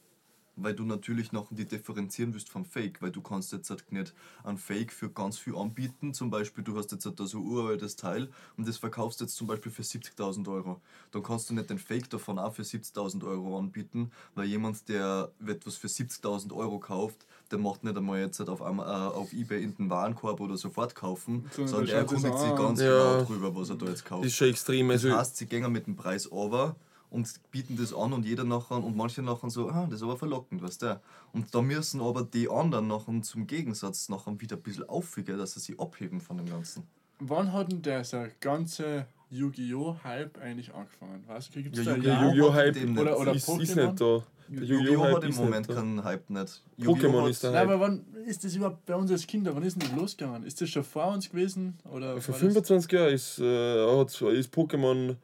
Weil du natürlich noch die differenzieren willst vom Fake, weil du kannst jetzt halt nicht ein Fake für ganz viel anbieten. Zum Beispiel, du hast jetzt halt da so ein uraltes Teil und das verkaufst jetzt zum Beispiel für 70.000 Euro. Dann kannst du nicht den Fake davon auch für 70.000 Euro anbieten, weil jemand, der etwas für 70.000 Euro kauft, der macht nicht einmal jetzt halt auf, Am- äh, auf Ebay in den Warenkorb oder sofort kaufen, Sondern sondern das erkundigt sich an. ganz Ja. genau drüber, was er da jetzt kauft. Das ist schon extrem. Das Also, heißt, sie gehen mit dem Preis over und bieten das an und jeder nachher und manche nachher so, ah, das ist aber verlockend, weißt du. Und da müssen aber die anderen nachher zum Gegensatz nachher wieder ein bisschen auffügen, dass sie sich abheben von dem Ganzen. Wann hat denn dieser ganze Yu-Gi-Oh! Hype eigentlich angefangen? Weißt du, gibt es Ja, da ein Yu-Gi-Oh! Hype. Oder- oder ist, ist Pokémon? nicht da. Der Yu-Gi-Oh! Hat Hype im ist Moment nicht da. keinen Hype nicht. Pokémon ist der Nein, aber wann ist das überhaupt bei uns als Kinder? Wann ist denn das losgegangen? Ist das schon vor uns gewesen? Oder Vor war 25 Jahren ist, äh, ist Pokémon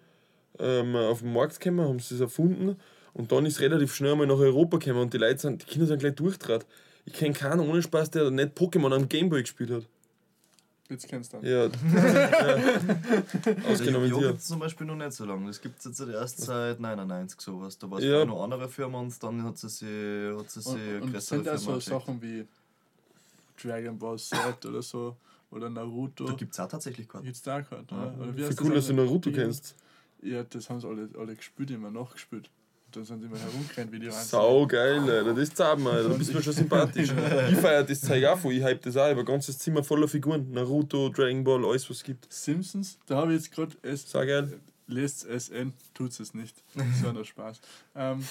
ähm, auf den Markt gekommen, haben sie es erfunden und dann ist relativ schnell einmal nach Europa gekommen und die Leute sind, die Kinder sind gleich durchtrat. Ich kenne keinen ohne Spaß, der nicht Pokémon am Gameboy gespielt hat. jetzt kennst du. Ja. ja. Also Ausgenommen Yu-Gi-Oh! dir. gibt es zum Beispiel noch nicht so lange. Das gibt es jetzt erst seit 99 sowas. Da war es Ja. noch andere Firma und dann hat sie sich, hat sie sich Und, und sind Firma so geschickt. Sachen wie Dragon Ball Z oder so oder Naruto? Da gibt es auch tatsächlich Karten. Gibt's da Karten, Ja. oder? wie Für cool, dass das du andere? Naruto Ja. kennst. Ja, das haben sie alle, alle gespielt, immer nachgespielt. Und dann sind sie immer herumgerannt wie die Wahnsinnigen. Sau geil, Alter. Das Alter. Da bist du mir schon sympathisch. Ich feiere das Zeug auch voll. Ich hype das auch. Ich ein ganzes Zimmer voller Figuren. Naruto, Dragon Ball, alles was es gibt. Simpsons, da habe ich jetzt gerade es Sau geil. Lest SN, tut es nicht. Das war nur Spaß. Ähm,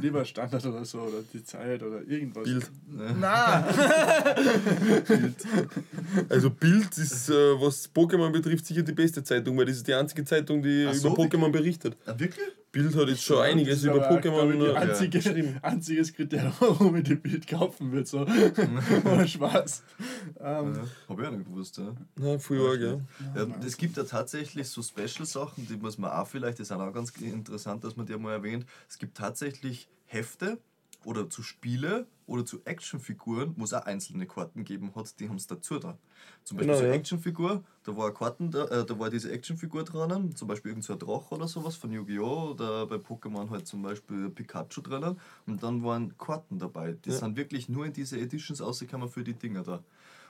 lieber Standard oder so, oder die Zeit oder irgendwas. Bild. Nein! Also Bild ist, äh, was Pokémon betrifft, sicher die beste Zeitung, weil das ist die einzige Zeitung, die so, über Pokémon berichtet. Ah, wirklich? Bild hat jetzt schon Das einiges über Pokémon ich, einzige, geschrieben. einziges Kriterium, warum ich die Bild kaufen würde. So. Ohne Spaß. Ähm, Ja, hab ich auch nicht gewusst, ja. Na, früher ja. Ja, es gibt ja tatsächlich so Special-Sachen, die muss man auch vielleicht, das ist auch ganz interessant, dass man die mal erwähnt. Es gibt tatsächlich Hefte oder zu Spiele oder zu Actionfiguren, wo es auch einzelne Karten gegeben hat, die haben es dazu da. Zum Beispiel Genau, so eine ja. Actionfigur, da war eine Karten, da, äh, da war diese Actionfigur drinnen, zum Beispiel irgend so ein Drache oder sowas von Yu-Gi-Oh! oder bei Pokémon halt zum Beispiel Pikachu drinnen und dann waren Karten dabei. Die Ja. sind wirklich nur in diese Editions rausgekommen für die Dinger da.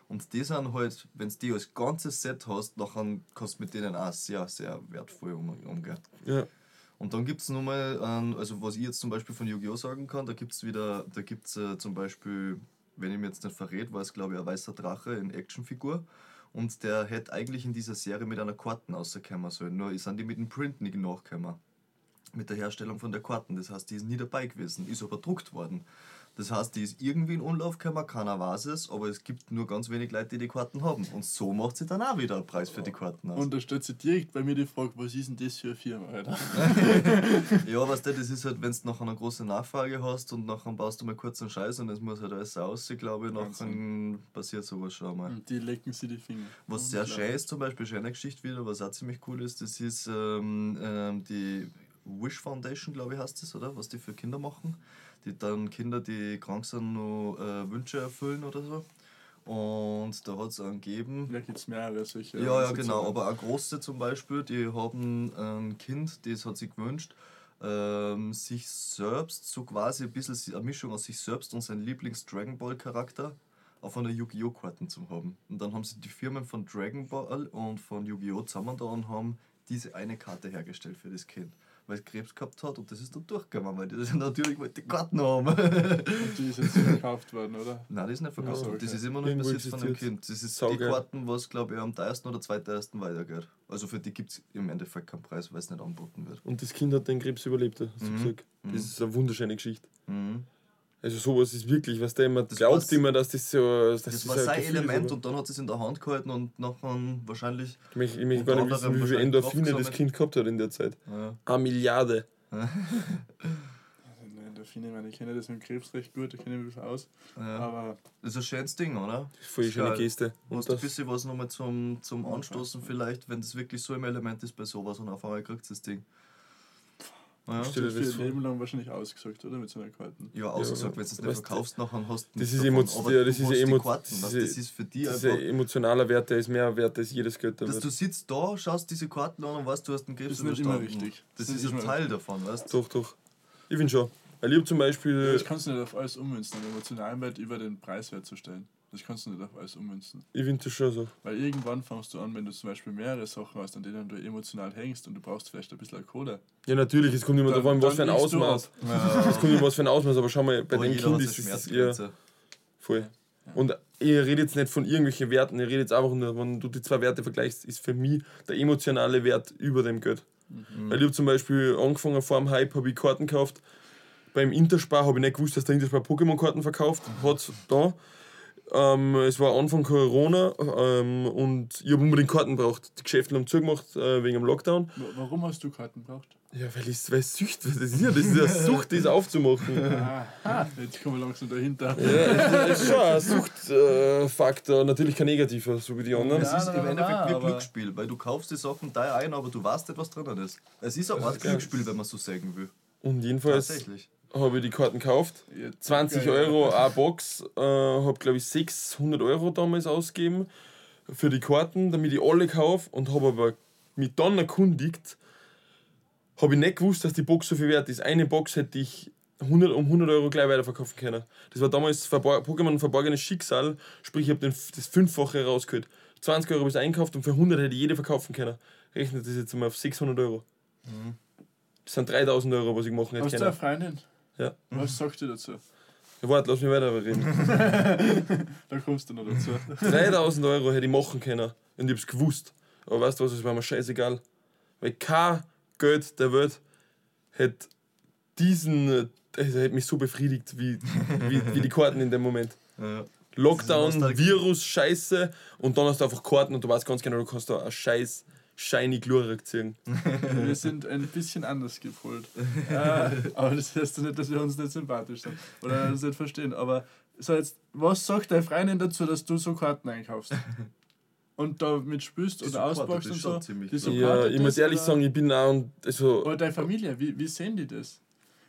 Und die sind halt, wenn du die als ganzes Set hast, dann kannst du mit denen auch sehr, sehr wertvoll um, umgehen. ja. Und dann gibt es nochmal, also was ich jetzt zum Beispiel von Yu-Gi-Oh! sagen kann, da gibt es wieder, da gibt es äh, zum Beispiel, wenn ich mir jetzt nicht verrät, war es glaube ich ein weißer Drache in Actionfigur. Und der hätte eigentlich in dieser Serie mit einer Karten rauskommen sollen, nur sind die mit dem Print nicht nachgekommen. Mit der Herstellung von der Karten. Das heißt, die ist nie dabei gewesen, ist aber druckt worden. Das heißt, die ist irgendwie in Umlauf gekommen, keiner weiß es, aber es gibt nur ganz wenig Leute, die die Karten haben. Und so macht sie dann auch wieder einen Preis für die Karten aus. und da stellt sich direkt bei mir die Frage, was ist denn das für eine Firma, Alter? Ja, weißt du, das ist halt, wenn du nachher eine große Nachfrage hast und nachher baust du mal kurz einen Scheiß und es muss halt alles aussehen, glaube ich, nachher passiert sowas schon mal. Und die lecken sie die Finger. Was sehr schön ist, zum Beispiel schöne Geschichte wieder, was auch ziemlich cool ist, das ist ähm, ähm, die Wish Foundation, glaube ich, heißt das, oder? Was die für Kinder machen. Die dann Kinder, die krank sind, noch äh, Wünsche erfüllen oder so. Und da hat es einen gegeben. Da gibt es mehrere solche. Ja, ja, Ansätze. genau. Aber auch große zum Beispiel, die haben ein Kind, das hat sich gewünscht, ähm, sich selbst, so quasi ein bisschen eine Mischung aus sich selbst und seinem Lieblings-Dragon Ball-Charakter auf einer Yu-Gi-Oh! Karten zu haben. Und dann haben sie die Firmen von Dragon Ball und von Yu-Gi-Oh! zusammen da und haben diese eine Karte hergestellt für das Kind. Weil es Krebs gehabt hat und das ist dann durchgegangen, weil die das natürlich wollte die Karten haben. Und die ist jetzt verkauft worden, oder? Nein, das ist nicht verkauft. So, Das okay. ist immer noch im Besitz von existiert. Kind. Das ist Saugeil. die Karten, was glaube ich am teuersten oder zweiteuersten weitergeht. Also für die gibt es im Endeffekt keinen Preis, weil es nicht angeboten wird. Und das Kind hat den Krebs überlebt, hast du Mhm. gesagt. Das Mhm. ist eine wunderschöne Geschichte. Mhm. Also sowas ist wirklich, was der immer Das glaubt immer, dass das so dass Das, das war ein sein Gefühl ist, Element aber und dann hat es in der Hand gehalten und nachher wahrscheinlich. Ich möchte, ich möchte gar nicht wissen, wie viel wahrscheinlich Endorphine das. Kind gehabt hat in der Zeit. Ja. Eine Milliarde. Also, nein, da Finde ich, meine, ich kenne das mit dem Krebs recht gut, ich kenne mich ein bisschen aus. Ja. Aber Das ist ein schönes Ding, oder? Voll schöne Geil. Geste. Hast Und du ein bisschen was nochmal zum, zum Anstoßen vielleicht, wenn das wirklich so im Element ist bei sowas und auf einmal kriegt das Ding. Ja, Stell dir für das ein. Leben lang wahrscheinlich ausgesucht, oder? Mit so einer Karten. ja ausgesagt, wenn du es nicht verkaufst, nachher hast du das ist davon, aber ja, das ist emo- Karten, das ist für die dieser einfach... emotionale Wert, der ist mehr wert als jedes Geld. Dass du sitzt da, schaust diese Karten an und weißt, du hast einen Krebs Das ist nicht immer richtig. Das, Das ist ist ein Teil davon, weißt du? Doch, doch. Ich finde schon. Ich hab zum Beispiel. Das kannst du nicht auf alles ummünzen, den emotionalen Wert über den Preiswert zu stellen. Das kannst du nicht auf alles ummünzen. Ich finde das schon so. Weil irgendwann fängst du an, wenn du zum Beispiel mehrere Sachen hast, an denen du emotional hängst und du brauchst vielleicht ein bisschen Kohle. Ja, natürlich, es kommt immer darauf an, was für ein Ausmaß. Ja. Es kommt immer was für ein Ausmaß, aber schau mal, bei Aber dem jeder Kind hat ist es eher voll. Und ich rede jetzt nicht von irgendwelchen Werten, ich rede jetzt einfach nur, wenn du die zwei Werte vergleichst, ist für mich der emotionale Wert über dem Geld. Weil ich habe zum Beispiel angefangen vor dem Hype, habe ich Karten gekauft. Beim Interspar habe ich nicht gewusst, dass der Interspar Pokémon-Karten verkauft. Hat da. Ähm, es war Anfang Corona ähm, und ich habe unbedingt Karten braucht. Die Geschäfte haben zugemacht äh, wegen dem Lockdown. Wa- Warum hast du Karten gebraucht? Ja, weil ich weil ich Sücht, das ist ja, das ist ja Sucht, das aufzumachen. Aha, jetzt kommen wir langsam dahinter. Ja, das ist schon ein Suchtfaktor, natürlich kein negativer, so wie die anderen. Es Ja, ist nein, im Endeffekt wie ein Glücksspiel, weil du kaufst die Sachen da ein, aber du weißt nicht, was drinnen ist. Es ist auch ein Glücksspiel, wenn man so sagen will. Und jedenfalls Tatsächlich. Habe ich die Karten gekauft. Jetzt- 20 Geil. Euro eine Box, äh, habe glaube ich 600 Euro damals ausgegeben für die Karten, damit ich alle kaufe und habe aber mich dann erkundigt, habe ich nicht gewusst, dass die Box so viel wert ist. Eine Box hätte ich 100, um 100 Euro gleich weiterverkaufen können. Das war damals Pokémon verborgenes Schicksal, sprich ich habe das Fünffache rausgeholt. 20 Euro bis einkauft und für 100 hätte ich jede verkaufen können. Rechnet das jetzt mal auf 600 Euro. Das sind 3000 Euro, was ich machen hätte Hast du eine Freundin? Ja. Was sagst du dazu? Ja, warte, lass mich weiter reden. Da kommst du noch dazu. 3000 Euro hätte ich machen können und ich hab's gewusst. Aber weißt du was, es war mir scheißegal. Weil kein Geld der Welt hätte diesen, also hätte mich so befriedigt wie, wie, wie die Karten in dem Moment. Ja. Lockdown. Virus, Scheiße und dann hast du einfach Karten und du weißt ganz genau, du kannst da eine scheiß shiny Glurak ziehen. Wir sind ein bisschen anders gepolt. äh, aber das heißt ja nicht, dass wir uns nicht sympathisch sind oder das nicht verstehen. Aber so jetzt, was sagt deine Freundin dazu, dass du so Karten einkaufst? Und damit Die und auspackst das und so? ich. Ja, ich muss das, ehrlich oder? sagen, ich bin auch und also, Oder deine Familie, wie, wie sehen die das?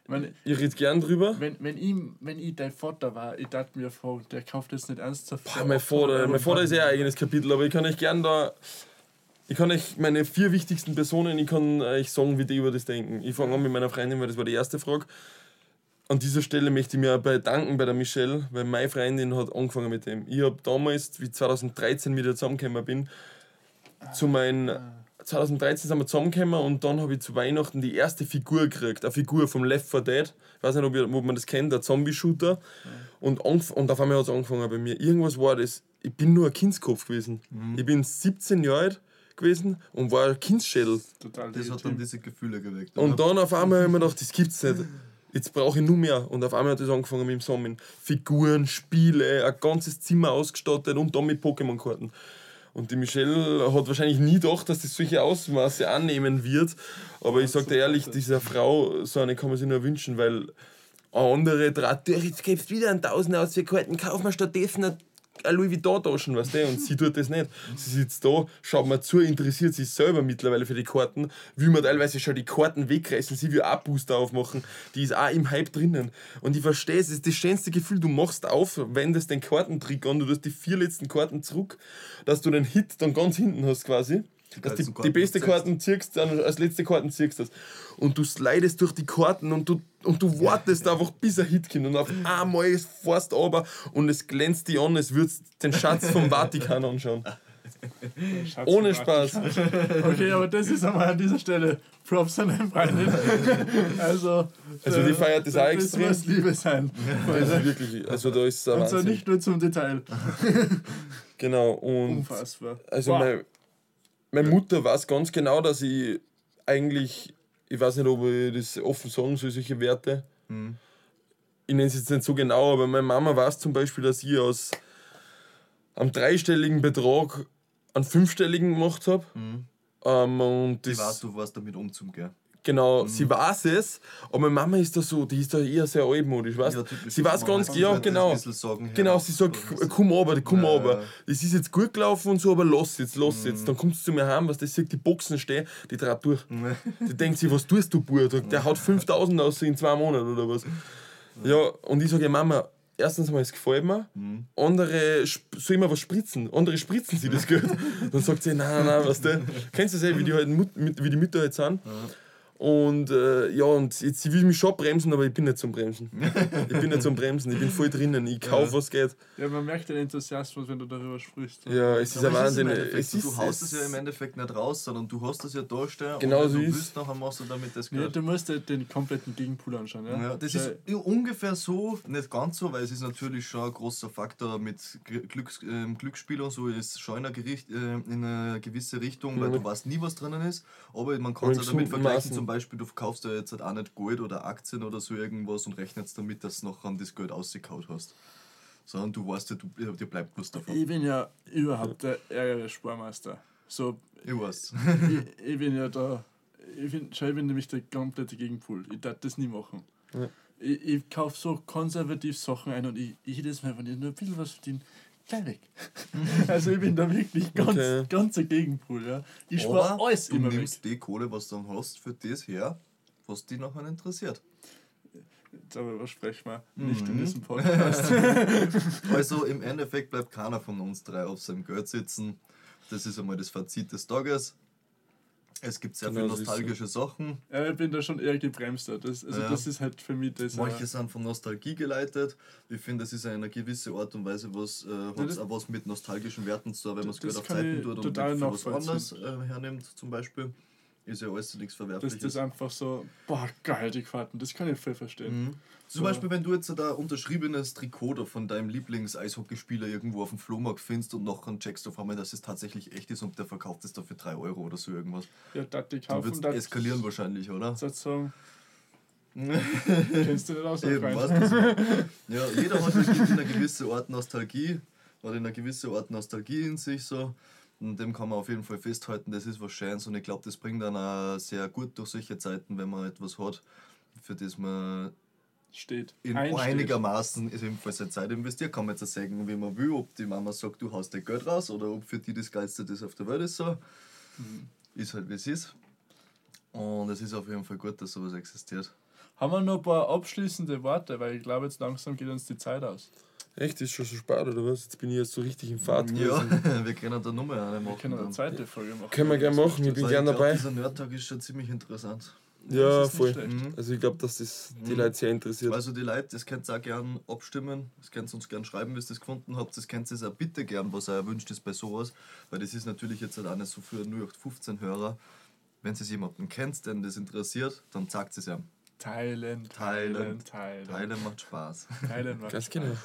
Ich meine, ich rede gern drüber. wenn, wenn, ich, wenn ich dein Vater war, ich dachte mir vor, der kauft jetzt nicht ernsthaft. Boah, mein Vater, mein Vater ist ja ein eigenes Kapitel, aber ich kann euch gern da. Ich kann euch meine vier wichtigsten Personen, ich kann euch sagen, wie die über das denken. Ich fange an mit meiner Freundin, weil das war die erste Frage. An dieser Stelle möchte ich mir bedanken bei der Michelle, weil meine Freundin hat angefangen mit dem. Ich habe damals, wie 2013 mit ihr zusammengekommen bin, zu meinen 2013 sind wir zusammengekommen und dann habe ich zu Weihnachten die erste Figur gekriegt. Eine Figur vom Left 4 Dead. Ich weiß nicht, ob, ihr, ob man das kennt, der Zombie-Shooter. Und, und auf einmal hat es angefangen bei mir. Irgendwas war das. Ich bin nur ein Kindskopf gewesen. Ich bin 17 Jahre alt gewesen und war ein Kindsschädel. Total Das hat dann diese Gefühle geweckt. Und oder? dann auf einmal habe ich mir gedacht, das gibt's nicht. Jetzt brauche ich nur mehr. Und auf einmal hat es angefangen mit dem Sammeln. Figuren, Spiele, ein ganzes Zimmer ausgestattet und dann mit Pokémon-Karten. Und die Michelle hat wahrscheinlich nie gedacht, dass das solche Ausmaße annehmen wird. Aber ich sage dir ehrlich, dieser Frau, so eine kann man sich nur wünschen, weil eine andere draht durch, jetzt gibst du wieder einen Tausender aus für Karten, kauf mir stattdessen eine Louis Vuitton-Taschen, weißt du? Und sie tut das nicht. Sie sitzt da, schaut mir zu, interessiert sich selber mittlerweile für die Karten, will mir teilweise schon die Karten wegreißen, sie will auch Booster aufmachen, die ist auch im Hype drinnen. Und ich verstehe es, ist das schönste Gefühl, du machst auf, wendest den Kartentrick an, du tust die vier letzten Karten zurück, dass du den Hit dann ganz hinten hast quasi. Dass die, die beste. Karten ziehst, dann als letzte Karten ziehst das. Und du slidest durch die Karten und du, und du wartest einfach, bis ein Hit kommt. Und auf einmal fährst du aber und es glänzt dich an, als würdest du den Schatz vom Vatikan anschauen. Schatz Ohne. Spaß. Okay, aber das ist einmal an dieser Stelle Props an deine Freundin. Also, Also die feiert das auch extrem. Das muss Liebe sein. Das ist wirklich, also da ist es Und zwar nicht nur zum Detail. Genau. Und Unfassbar. also Wow. meine, meine Mutter weiß ganz genau, dass ich eigentlich, ich weiß nicht, ob ich das offen sagen soll, solche Werte. Mhm. Ich nenne es jetzt nicht so genau, aber meine Mama weiß zum Beispiel, dass ich aus einem dreistelligen Betrag einen fünfstelligen gemacht habe. Mhm. Ähm, und Ich das, weiß, du weißt damit umzugehen. Genau, sie weiß es, aber meine Mama ist da so, die ist da eher sehr altmodisch, weißt Ja, Sie weiß ganz, ja, genau. bisschen sagen, Genau, hör sie sagt, was? komm aber, komm Ja, aber. ja. Mhm. Das ist jetzt gut gelaufen und so, aber lass jetzt, lass jetzt. Dann kommst du zu mir heim, was das sieht, die Boxen stehen, die dreht durch. Die denkt sich, was tust du, Bub? Der haut 5000 aus in zwei Monaten oder was. Ja, und ich sage, ja, Mama, erstens mal, es gefällt mir. Mhm. Andere soll immer was spritzen. Andere spritzen sie das Geld. Dann sagt sie, nein, nein, nein, weißt du. Kennst du das eh, wie die, halt, wie die Mütter halt sind? Und äh, ja, und jetzt sie will mich schon bremsen, aber ich bin nicht zum Bremsen. Ich bin nicht zum Bremsen, ich bin voll drinnen. Ich kaufe, was geht. Ja, man merkt den Enthusiasmus, wenn du darüber sprichst. Ja, es ist ein ist Wahnsinn. Endeffekt Es ist, du haust es es ja im Endeffekt nicht raus, sondern du hast es ja da stehen. Genau und so du ist. willst, nachher machst du damit das Ja, Geld. du musst dir den kompletten Gegenpool anschauen. Ja, Ja, das Schau, ist ja ungefähr so, nicht ganz so, weil es ist natürlich schon ein großer Faktor mit Gl- Glücks, ähm, Glücksspiel und so, ist schon in eine, Gericht, äh, in eine gewisse Richtung, weil Ja. du weißt nie, was drinnen ist. Aber man kann es ja damit vergleichen, Maßen. Zum Beispiel, du kaufst ja jetzt halt auch nicht Gold oder Aktien oder so irgendwas und rechnest damit, dass du nachher das Geld ausgekaut hast. Sondern du weißt ja, du, dir bleibt was davon. Ich bin ja überhaupt der ärgere Spormeister. So, Ich weiß. ich, ich bin ja da. Ich bin, schau, ich bin nämlich der komplette Gegenpool. Ich darf das nie machen. Ja. Ich, ich kaufe so konservativ Sachen ein und ich, ich jedes Mal, wenn ich nur ein bisschen was verdiene, gleich weg. also ich bin da wirklich ganz, Okay. ganz der Gegenpool. Ja. Ich spare alles du immer weg. nimmst die Kohle, was du dann hast, für das her, was dich nachher interessiert. Darüber sprechen wir nicht in Mhm. diesem Podcast. Also im Endeffekt bleibt keiner von uns drei auf seinem Geld sitzen. Das ist einmal das Fazit des Tages. Es gibt sehr Genau viele so nostalgische Sachen. ja, ich bin da schon eher gebremster. Das, also Ja. das ist halt für mich das. Manche äh, sind von Nostalgie geleitet. Ich finde, das ist eine gewisse Art und Weise, was äh, hat das- auch was mit nostalgischen Werten zu tun, wenn man es Geld auf Zeiten tut und für was anderes äh, hernimmt, zum Beispiel. Ist ja alles nichts dass Verwerfliches. das einfach so, boah, geil, die Karten, das kann ich voll verstehen. Mhm. Zum So. Beispiel, wenn du jetzt da unterschriebenes Trikot von deinem Lieblings-Eishockeyspieler irgendwo auf dem Flohmarkt findest und nachher checkst du auf einmal, dass es tatsächlich echt ist und der verkauft es da für 3 Euro oder so irgendwas. Ja, dat die Dann wird kaufen, es dat eskalieren wahrscheinlich, oder? sagen, kennst du nicht aus, Eben, weißt du? Ja, jeder hat einer gewissen Art Nostalgie, hat in einer gewissen Art Nostalgie in sich so. Und dem kann man auf jeden Fall festhalten, das ist was Schönes und ich glaube, das bringt dann auch sehr gut durch solche Zeiten, wenn man etwas hat, für das man Steht. in Einsteht. einigermaßen ebenfalls seine Zeit investiert. Kann man jetzt sagen, wie man will, ob die Mama sagt, du haust dein Geld raus oder ob für die das Geilste das auf der Welt ist so. Mhm. Ist halt wie es ist. Und es ist auf jeden Fall gut, dass sowas existiert. Haben wir noch ein paar abschließende Worte, weil ich glaube, jetzt langsam geht uns die Zeit aus. Echt, ist schon so spät oder was? Jetzt bin ich jetzt so richtig im Fahrt Ja, gewesen. wir können da nochmal eine Wir machen. können eine zweite Folge machen. Können wir gerne machen, ich bin Weil gerne dabei. Dieser Nerdtag ist schon ziemlich interessant. Ja, voll. Mhm. Also ich glaube, dass das die Mhm. Leute sehr interessiert. Also die Leute, das könnt ihr auch gerne abstimmen, das könnt ihr uns gerne schreiben, wie ihr das gefunden habt, das könnt ihr auch bitte gern, was ihr erwünscht ist bei sowas, weil das ist natürlich jetzt halt auch nicht so für nur 15 Hörer. Wenn ihr jemanden kennt, den das interessiert, dann sagt es ihm. Teilen, Teilen. teilen, teilen. Macht Spaß. Teilen macht Ganz Spaß. genau.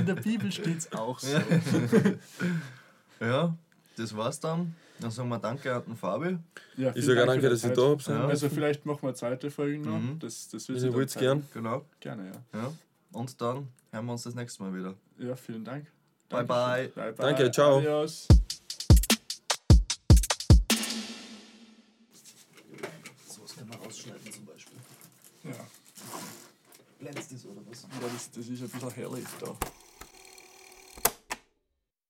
In der Bibel steht es auch so. Ja, das war's dann. Dann sagen wir Danke an den Fabi. Ja, Ich sage Dank danke, dass ich Zeit. da hab sein Ja. Also vielleicht machen wir zweite Folgen noch. Mhm. Das, das will Wenn sich ihr dann wollt, zeigen. gern. Genau. Gerne, ja. Ja. Und dann hören wir uns das nächste Mal wieder. Ja, vielen Dank. Bye, bye. bye, bye. Danke, ciao. Adios. Das oder was? das, das ist ein bisschen herrlich da.